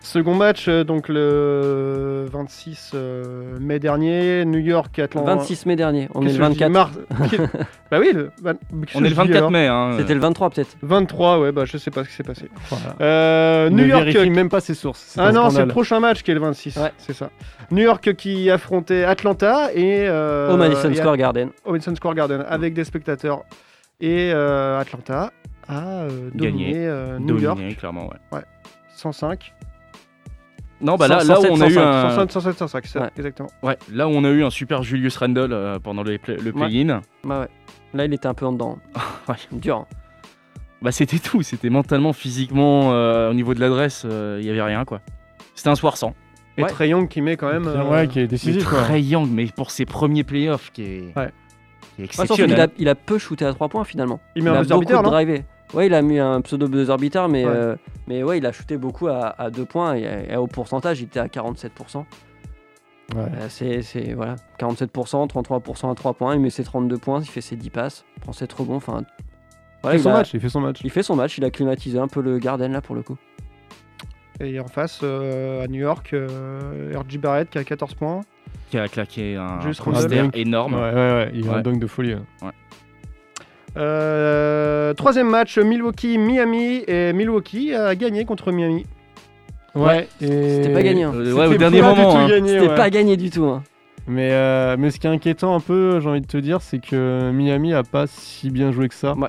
F: Second match, euh, donc le 26 euh, mai dernier, New York, Atlanta.
H: 26 mai dernier, on est le
F: que je dis,
H: 24.
F: mars- bah oui, le... bah,
G: On est le
F: dis,
G: 24
F: alors
G: mai. Hein.
H: C'était le 23 peut-être.
F: 23, ouais, bah je sais pas ce qui s'est passé.
I: Voilà.
F: Euh,
I: Ne
F: New York.
I: vérifie même pas ses sources.
F: Ah non, c'est le prochain match qui est le 26.
H: Ouais.
F: C'est ça. New York qui affrontait Atlanta et. euh,
H: Au Madison
F: et-
H: Square Garden.
F: Au Madison Square Garden avec des spectateurs. Et euh, Atlanta a euh, dominé
G: Gagné.
F: euh, New York
G: clairement, ouais.
F: 105.
G: Non, bah là, là où on a eu un.
F: 107, 107, 105, c'est ça,
H: Ouais.
F: exactement.
G: Ouais, là où on a eu un super Julius Randle euh, pendant les play- le play-in.
H: Bah ouais. Là, il était un peu en dedans.
G: Ouais.
H: Dur. hein.
G: Bah c'était tout, c'était mentalement, physiquement, euh, au niveau de l'adresse, euh, il y avait rien quoi. C'était un soir sans.
F: Et
H: Ouais.
F: Trey Young qui met quand même. euh,
I: Ouais, qui est
G: Mais
I: décisif. quoi.
G: Trey Young, mais pour ses premiers playoffs, qui est,
F: Ouais.
G: qui est
H: Ouais,
G: exceptionnel.
H: qu'il a, il a peu shooté à 3 points finalement.
F: Il met un
H: a
F: buzzer
H: beaucoup
F: beater, non
H: drivé. Ouais, il a mis un pseudo buzzer beater, mais,
F: Ouais.
H: euh, mais ouais, il a shooté beaucoup à, 2 points et, et au pourcentage, il était à 47%.
I: Ouais.
H: Euh, c'est, c'est- voilà, 47%, 33% à 3 points, il met ses 32 points, il fait ses 10 passes, il prend ses rebonds, enfin.
I: Il
H: voilà,
I: fait son
H: a-
I: match, il fait son match.
H: Il fait son match, il a climatisé un peu le Garden là pour le coup.
F: Et en face, euh, à New York, euh, RJ Barrett qui a 14 points.
G: Qui a claqué un
F: Juste
I: Randle.
G: énorme.
I: Ouais, ouais, ouais, il a un
G: Ouais.
I: dunk de folie. hein.
F: Euh, troisième match, Milwaukee-Miami. Et Milwaukee a gagné contre Miami.
I: Ouais, et...
H: C'était pas gagné. hein.
G: Euh,
I: C'était
G: ouais, au dernier moment.
I: tout
G: hein.
I: gagné,
H: C'était
I: ouais.
H: pas gagné du tout. hein.
I: Mais, euh, mais ce qui est inquiétant un peu, j'ai envie de te dire, c'est que Miami a pas si bien joué que ça.
H: Ouais.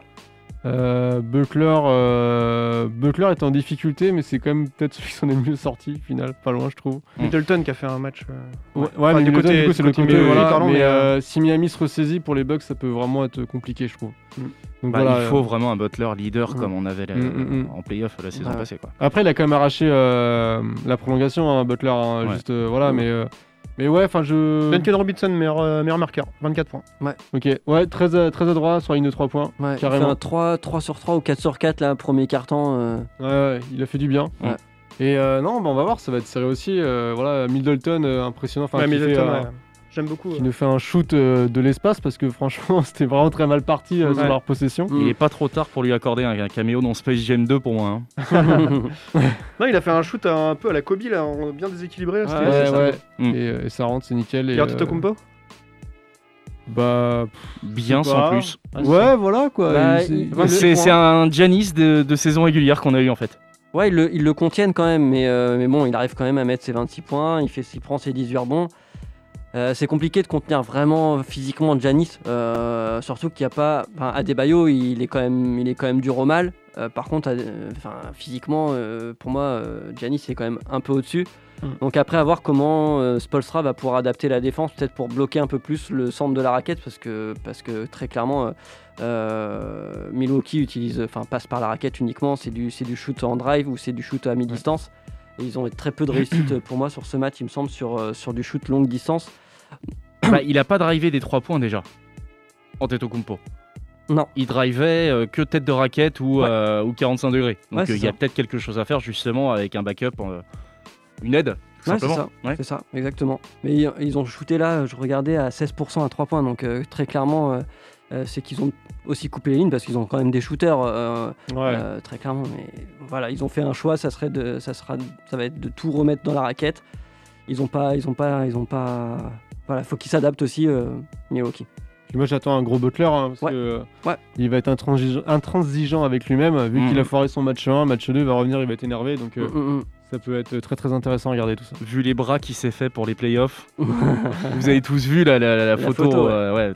I: Euh, Buckler, euh, Buckler est en difficulté, mais c'est quand même peut-être celui qui s'en est le mieux sorti, au final, pas loin, je trouve.
G: Mm.
F: Middleton qui a fait un match. euh,
I: Ouais,
F: Enfin,
I: mais
F: du
I: Middleton,
F: côté-
I: du coup, c'est le
F: côté
I: mais,
F: mais,
I: euh, si Miami se ressaisit pour les Bucks, ça peut vraiment être compliqué, je trouve.
F: Mm.
I: Donc
G: Bah,
I: voilà,
G: il
I: euh,
G: faut vraiment un Butler leader
H: Mm.
G: comme on avait la-
I: Mm, mm, mm.
G: en playoff la saison
H: Ouais.
G: passée. Quoi.
I: Après, il a quand même arraché euh, la prolongation, hein, Butler, hein,
G: Ouais.
I: juste euh, voilà, mais euh, mais ouais, enfin je.
F: Duncan Robinson, meilleur, euh, meilleur marqueur, 24 points.
I: Ok, ouais, très, à- très adroit sur la ligne de 3 points.
H: Ouais, il fait
I: Carrément.
H: un 3, 3 sur 3 ou 4 sur 4 là, premier carton. euh,
I: Ouais, ouais, il a fait du bien.
H: Ouais.
I: Et euh, non, bah, on va voir, ça va être serré aussi. euh, voilà, Middleton, euh, impressionnant. Enfin,
F: Ouais, Middleton,
I: fait, euh,
F: ouais. J'aime beaucoup.
I: qui
F: euh.
I: nous fait un shoot euh, de l'espace parce que franchement, c'était vraiment très mal parti euh, sur leur possession.
G: Il est pas trop tard pour lui accorder un, un caméo dans Space Jam 2 pour moi. hein.
F: Non, il a fait un shoot un peu à la Kobe, là, en- bien déséquilibré. là,
I: Ouais, ouais.
G: Mm.
I: Et, euh, et ça rentre, c'est nickel. Et,
F: Et
I: euh,
F: Antetokounmpo
I: Bah.
G: Bien sans plus.
F: Ah,
I: Ouais, voilà quoi.
H: Bah,
G: C'est c'est un Janis de, de saison régulière qu'on a eu en fait.
H: Ouais, ils le, ils le contiennent quand même, mais, euh, mais bon, il arrive quand même à mettre ses 26 points, il, fait, il prend ses 18 rebonds. Euh, c'est compliqué de contenir vraiment physiquement Janis, euh, surtout qu'il n'y a pas. Enfin, Adebayo, il est quand même, il est quand même dur au mal. Euh, par contre, enfin, physiquement, pour moi, Giannis est quand même un peu au-dessus.
F: Mm.
H: Donc après, à voir comment Spolstra va pouvoir adapter la défense, peut-être pour bloquer un peu plus le centre de la raquette, parce que, parce que très clairement, Milwaukee utilise, enfin, passe par la raquette uniquement. C'est du, c'est du shoot en drive ou c'est du shoot à mi-distance. Et ils ont très peu de réussite pour moi sur ce match, il me semble, sur, sur du shoot longue distance.
G: Bah, il a pas drivé des 3 points déjà. Antetokounmpo.
H: Non.
G: Il drivait euh, que tête de raquette ou,
H: Ouais.
G: euh, ou 45 degrés. Donc
H: Ouais,
G: euh, il y a peut-être quelque chose à faire justement avec un backup, une aide.
H: Ouais, c'est ça. C'est ça, exactement. Mais ils, ils ont shooté là, je regardais, à 16% à 3 points. Donc très clairement, c'est qu'ils ont aussi coupé les lignes parce qu'ils ont quand même des shooters, très clairement. Mais voilà, ils ont fait un choix, ça, serait de, ça, sera, ça va être de tout remettre dans la raquette. Ils ont pas. Ils ont pas, ils ont pas voilà, faut qu'ils s'adaptent aussi, euh, Milwaukee.
I: Puis moi j'attends un gros Butler hein, parce
H: Ouais.
I: que euh,
H: Ouais.
I: il va être intransigeant, intransigeant avec lui-même vu
G: Mhm.
I: qu'il a foiré son match 1, match 2 il va revenir, il va être énervé donc euh,
H: Mm, mm, mm.
I: ça peut être très très intéressant à regarder tout ça.
G: Vu les bras qu'il s'est fait pour les playoffs, vous avez tous vu la, la- la
H: La
G: photo.
H: photo, ouais.
G: euh,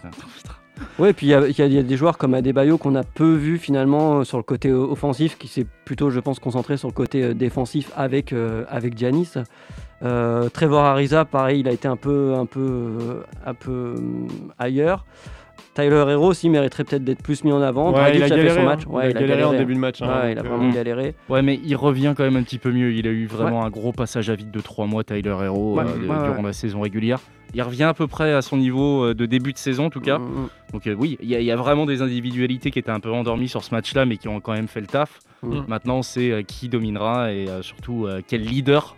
G: ouais.
H: Ouais, puis il y, a- y y des joueurs comme Adebayo qu'on a peu vu finalement euh, sur le côté euh, offensif, qui s'est plutôt, je pense, concentré sur le côté euh, défensif avec, euh, avec Giannis. Euh, Trevor Ariza, pareil, il a été un peu, un peu, un peu euh, ailleurs. Tyler Hero aussi mériterait peut-être d'être plus mis en avant.
I: Ouais,
H: Dragic
I: il a
H: a fait
I: galéré,
H: son match.
I: hein.
H: Ouais,
I: il a galéré en début de match. hein,
H: Ouais, il a vraiment
G: euh,
H: galéré.
G: Ouais, mais il revient quand même un petit peu mieux. Il a eu vraiment un gros passage à vide de 3 mois, Tyler Hero,
H: Ouais,
G: euh, de-
H: ouais,
G: durant
H: ouais.
G: la saison régulière. Il revient à peu près à son niveau euh, de début de saison, en tout cas.
H: Mm, mm,
G: Donc, euh, oui, il y, a- il y a vraiment des individualités qui étaient un peu endormies sur ce match-là, mais qui ont quand même fait le taf.
H: Mm.
G: Maintenant, c'est euh, qui dominera et euh, surtout euh, quel leader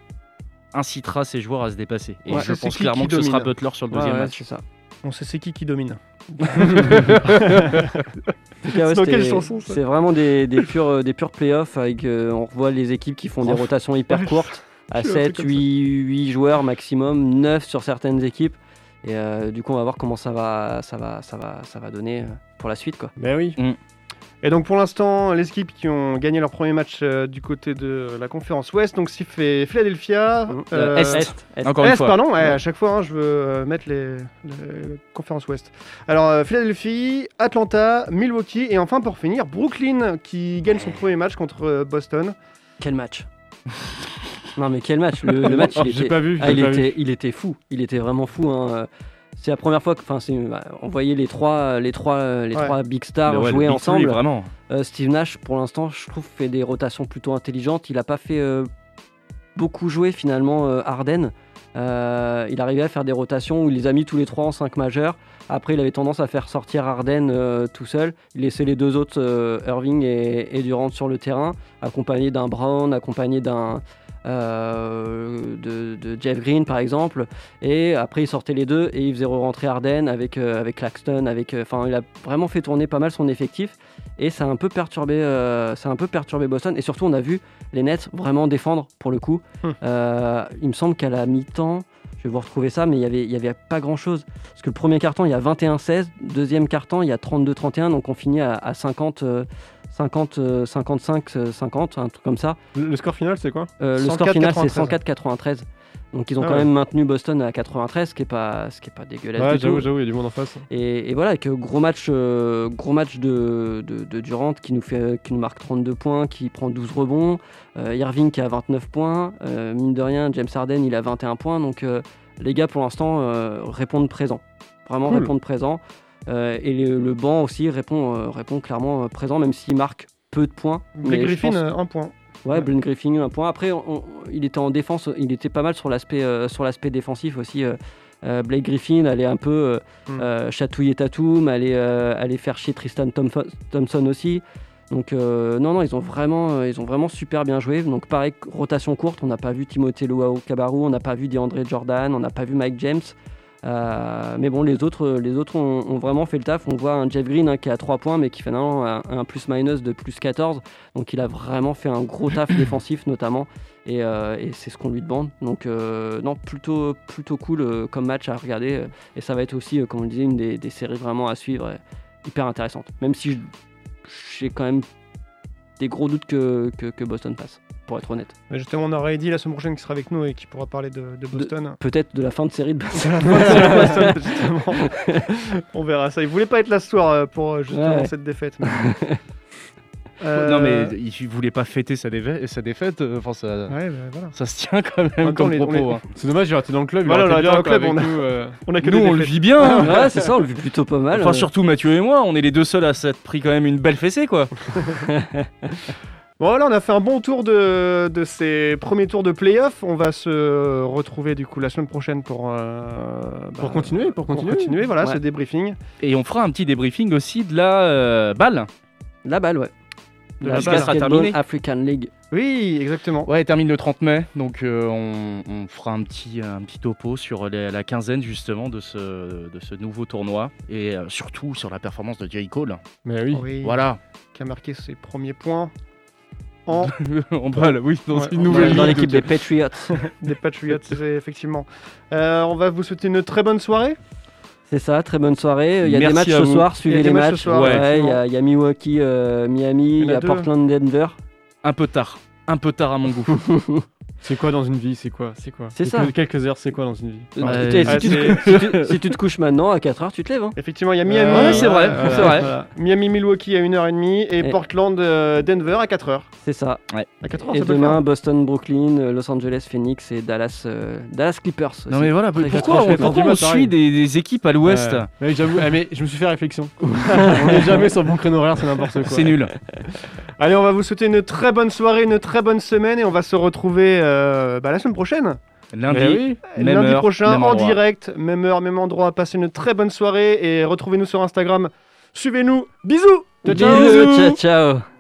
G: incitera ses joueurs à se dépasser. Et
F: Ouais,
G: je pense
F: qui
G: clairement
F: qui
G: que ce sera. Butler sur le deuxième
H: ouais,
G: match.
H: c'est ça.
F: On sait c'est qui qui domine. C'est
H: vraiment des, des purs, des purs playoffs avec, euh, on revoit les équipes qui font des
F: Oh,
H: rotations hyper courtes. À
F: Je suis un
H: 7,
F: truc comme
H: 8, 8 joueurs maximum, 9 sur certaines équipes. Et euh, du coup, on va voir comment ça va, ça va, ça va, ça va donner euh, pour la suite. Quoi.
F: Ben oui.
G: Mm.
F: Et donc pour l'instant, les équipes qui ont gagné leur premier match euh, du côté de la conférence Ouest, donc c'est fait Philadelphia,
G: Euh, Est.
H: Est.
G: Encore une
F: Est,
G: fois.
F: pardon, ouais, à chaque fois hein, je veux mettre les, les conférences Ouest. Alors euh, Philadelphie, Atlanta, Milwaukee et enfin pour finir Brooklyn qui gagne son premier match contre euh, Boston.
H: Quel match Non mais quel match Le, le match, il
I: J'ai
H: était,
I: pas vu,
H: ah,
I: j'ai
H: il,
I: pas
H: était, il était fou. Il était vraiment fou. hein. C'est la première fois que, enfin, bah, on voyait les trois, les trois, les
F: Ouais.
H: trois big stars
G: ouais,
H: jouer
G: Big
H: ensemble.
G: Three, vraiment.
H: Euh, Steve Nash, pour l'instant, je trouve, fait des rotations plutôt intelligentes. Il n'a pas fait euh, beaucoup jouer finalement euh, Harden. Euh, il arrivait à faire des rotations où il les a mis tous les trois en 5 majeurs. Après, il avait tendance à faire sortir Harden euh, tout seul. Il laissait les deux autres, euh, Irving et, et Durant, sur le terrain, accompagné d'un Brown, accompagné d'un euh, de, de Jeff Green par exemple. Et après, il sortait les deux et il faisait rentrer Harden avec, avec Claxton. Avec, Enfin, il a vraiment fait tourner pas mal son effectif et ça a un peu perturbé, ça a un peu perturbé Boston. Et surtout, on a vu les Nets vraiment défendre pour le coup. Euh, il me semble qu'à la mi-temps, je vais vous retrouver ça, mais il y avait, il y avait pas grand chose. Parce que le premier carton, il y a 21-16, deuxième carton, il y a 32-31, donc on finit à, à 50. euh, 50, euh, 55, euh, 50, un truc comme ça.
I: Le, score final, c'est quoi?
H: Euh, le
F: 104,
H: score final, c'est
F: 93.
H: 104-93. Donc ils ont
I: Ah
H: quand
I: ouais.
H: même maintenu Boston à 93, ce qui est pas, ce qui est pas dégueulasse
I: Ouais, j'avoue, j'avoue, il y a du monde en face.
H: Et, et voilà, avec euh, gros match, euh, gros match de, de, de Durant qui nous, fait, qui nous marque 32 points, qui prend 12 rebonds. Euh, Irving qui a 29 points. Euh, mine de rien, James Harden il a 21 points. Donc les gars pour l'instant répondent présent. Vraiment
I: Cool.
H: répondent présent. Et le, le banc aussi répond, répond clairement présent, même s'il marque peu de points.
F: Blake Griffin,
H: pense-
F: un point.
H: Ouais, Blake Griffin, un point. Après, on- il était en défense, il était pas mal sur l'aspect euh, sur l'aspect défensif aussi. euh. Euh, Blake Griffin allait un peu euh,
F: Mm.
H: chatouiller Tatum, allait, euh, faire chier Tristan Thompson, aussi. Donc non, non, ils ont vraiment, ils ont vraiment super bien joué. Donc pareil, rotation courte, on n'a pas vu Timothée Luau Cabarou, on n'a pas vu DeAndre Jordan, on n'a pas vu Mike James. Euh, mais bon, les autres, les autres ont, ont vraiment fait le taf. On voit un Jeff Green hein, qui à 3 points, mais qui fait maintenant un, plus-minus de plus 14. Donc il a vraiment fait un gros taf défensif notamment. Et, euh, et c'est ce qu'on lui demande. Donc euh, non, plutôt, plutôt cool euh, comme match à regarder. euh, Et ça va être aussi, euh, comme on le disait, une des, des séries vraiment à suivre. euh, hyper intéressante. Même si j'ai quand même des gros doutes que, que, que Boston passe, pour être honnête.
F: Mais justement, on aura Eddie la semaine prochaine qui sera avec nous et qui pourra parler de, de Boston.
H: Peut-être de la fin de série de Boston.
F: C'est la fin de série Boston, justement. On verra ça. Il voulait pas être là ce soir euh, pour euh, justement
H: Ouais.
F: cette défaite. mais- Euh,
G: Non, mais il voulait pas fêter sa, défa- sa défaite. Enfin, ça,
F: Ouais, bah, voilà.
G: ça se tient quand même comme propos. hein.
I: C'est dommage, il aurait été dans le club.
F: Voilà, on dans le club, on a-
I: nous, euh.
F: On a que
G: Nous, on le vit bien. hein.
H: ouais, c'est ça, on le vit plutôt pas mal.
G: Enfin,
H: euh.
G: surtout Mathieu et moi, on est les deux seuls à s'être pris quand même une belle fessée, quoi.
F: Bon, voilà, on a fait un bon tour de, de ces premiers tours de playoff. On va se retrouver du coup la semaine prochaine pour, euh, bah,
I: Pour continuer, pour
F: pour
I: continuer.
F: continuer. Voilà,
H: Ouais.
F: ce débriefing.
G: Et on fera un petit débriefing aussi de la euh, balle.
H: La balle, ouais.
F: De
H: La
F: la
G: balle. sera
H: Basketball
G: terminé.
H: African League.
F: Oui, exactement.
G: Ouais, elle termine le 30 mai, donc euh, on, on fera un petit, un petit topo sur les- la quinzaine justement de ce, de ce nouveau tournoi et euh, surtout sur la performance de J. Cole.
I: Mais oui.
F: Oui,
G: Voilà.
F: Qui a marqué ses premiers points en
G: en balle, oui, dans
F: Ouais,
G: une nouvelle
H: Dans l'équipe des Patriots.
F: des Patriots, c'est effectivement. Euh, on va vous souhaiter une très bonne soirée.
H: C'est ça, très bonne soirée. Il y a
G: Merci
H: des matchs ce
G: vous.
H: soir, suivez les
F: matchs
H: Ouais, il y, a- il y a Milwaukee, euh, Miami,
F: Il y a
H: y a
F: deux.
H: Portland, Denver.
G: Un peu tard. Un peu tard à mon goût.
I: C'est quoi dans une vie C'est quoi C'est quoi
H: C'est
I: Quelques-
H: ça.
I: Quelques heures, c'est quoi dans une vie
H: Euh,
G: Ouais,
H: si, tu te, si tu- si tu te couches maintenant à 4h, tu te lèves. hein.
F: Effectivement, il y a Miami.
G: Ouais, c'est vrai,
F: euh,
G: c'est vrai.
F: voilà. Miami Milwaukee à 1h30 et,
H: Et-
F: Portland euh, Denver à 4h.
H: C'est ça.
F: À 4h,
H: Et
F: ça
H: demain. Boston, Brooklyn, euh, Los Angeles, Phoenix et Dallas, euh, Dallas Clippers. aussi.
G: Non mais voilà, pourquoi, on,
H: heures,
G: pourquoi on suit des, des équipes à l'ouest
I: Ouais. Mais j'avoue, ah, mais je me suis fait réflexion. On n'est jamais sur bon créneau horaire, c'est n'importe quoi.
G: C'est nul.
F: Allez, on va vous souhaiter une très bonne soirée, une très bonne semaine et on va se retrouver euh, bah, la semaine prochaine.
G: Lundi,
I: oui.
G: même
F: Lundi
G: heure,
F: prochain,
G: même
F: en
G: endroit.
F: direct, même heure, même endroit. Passez une très bonne soirée et retrouvez-nous sur Instagram. Suivez-nous. Bisous Ciao, ciao.
H: Bisous, ciao, ciao.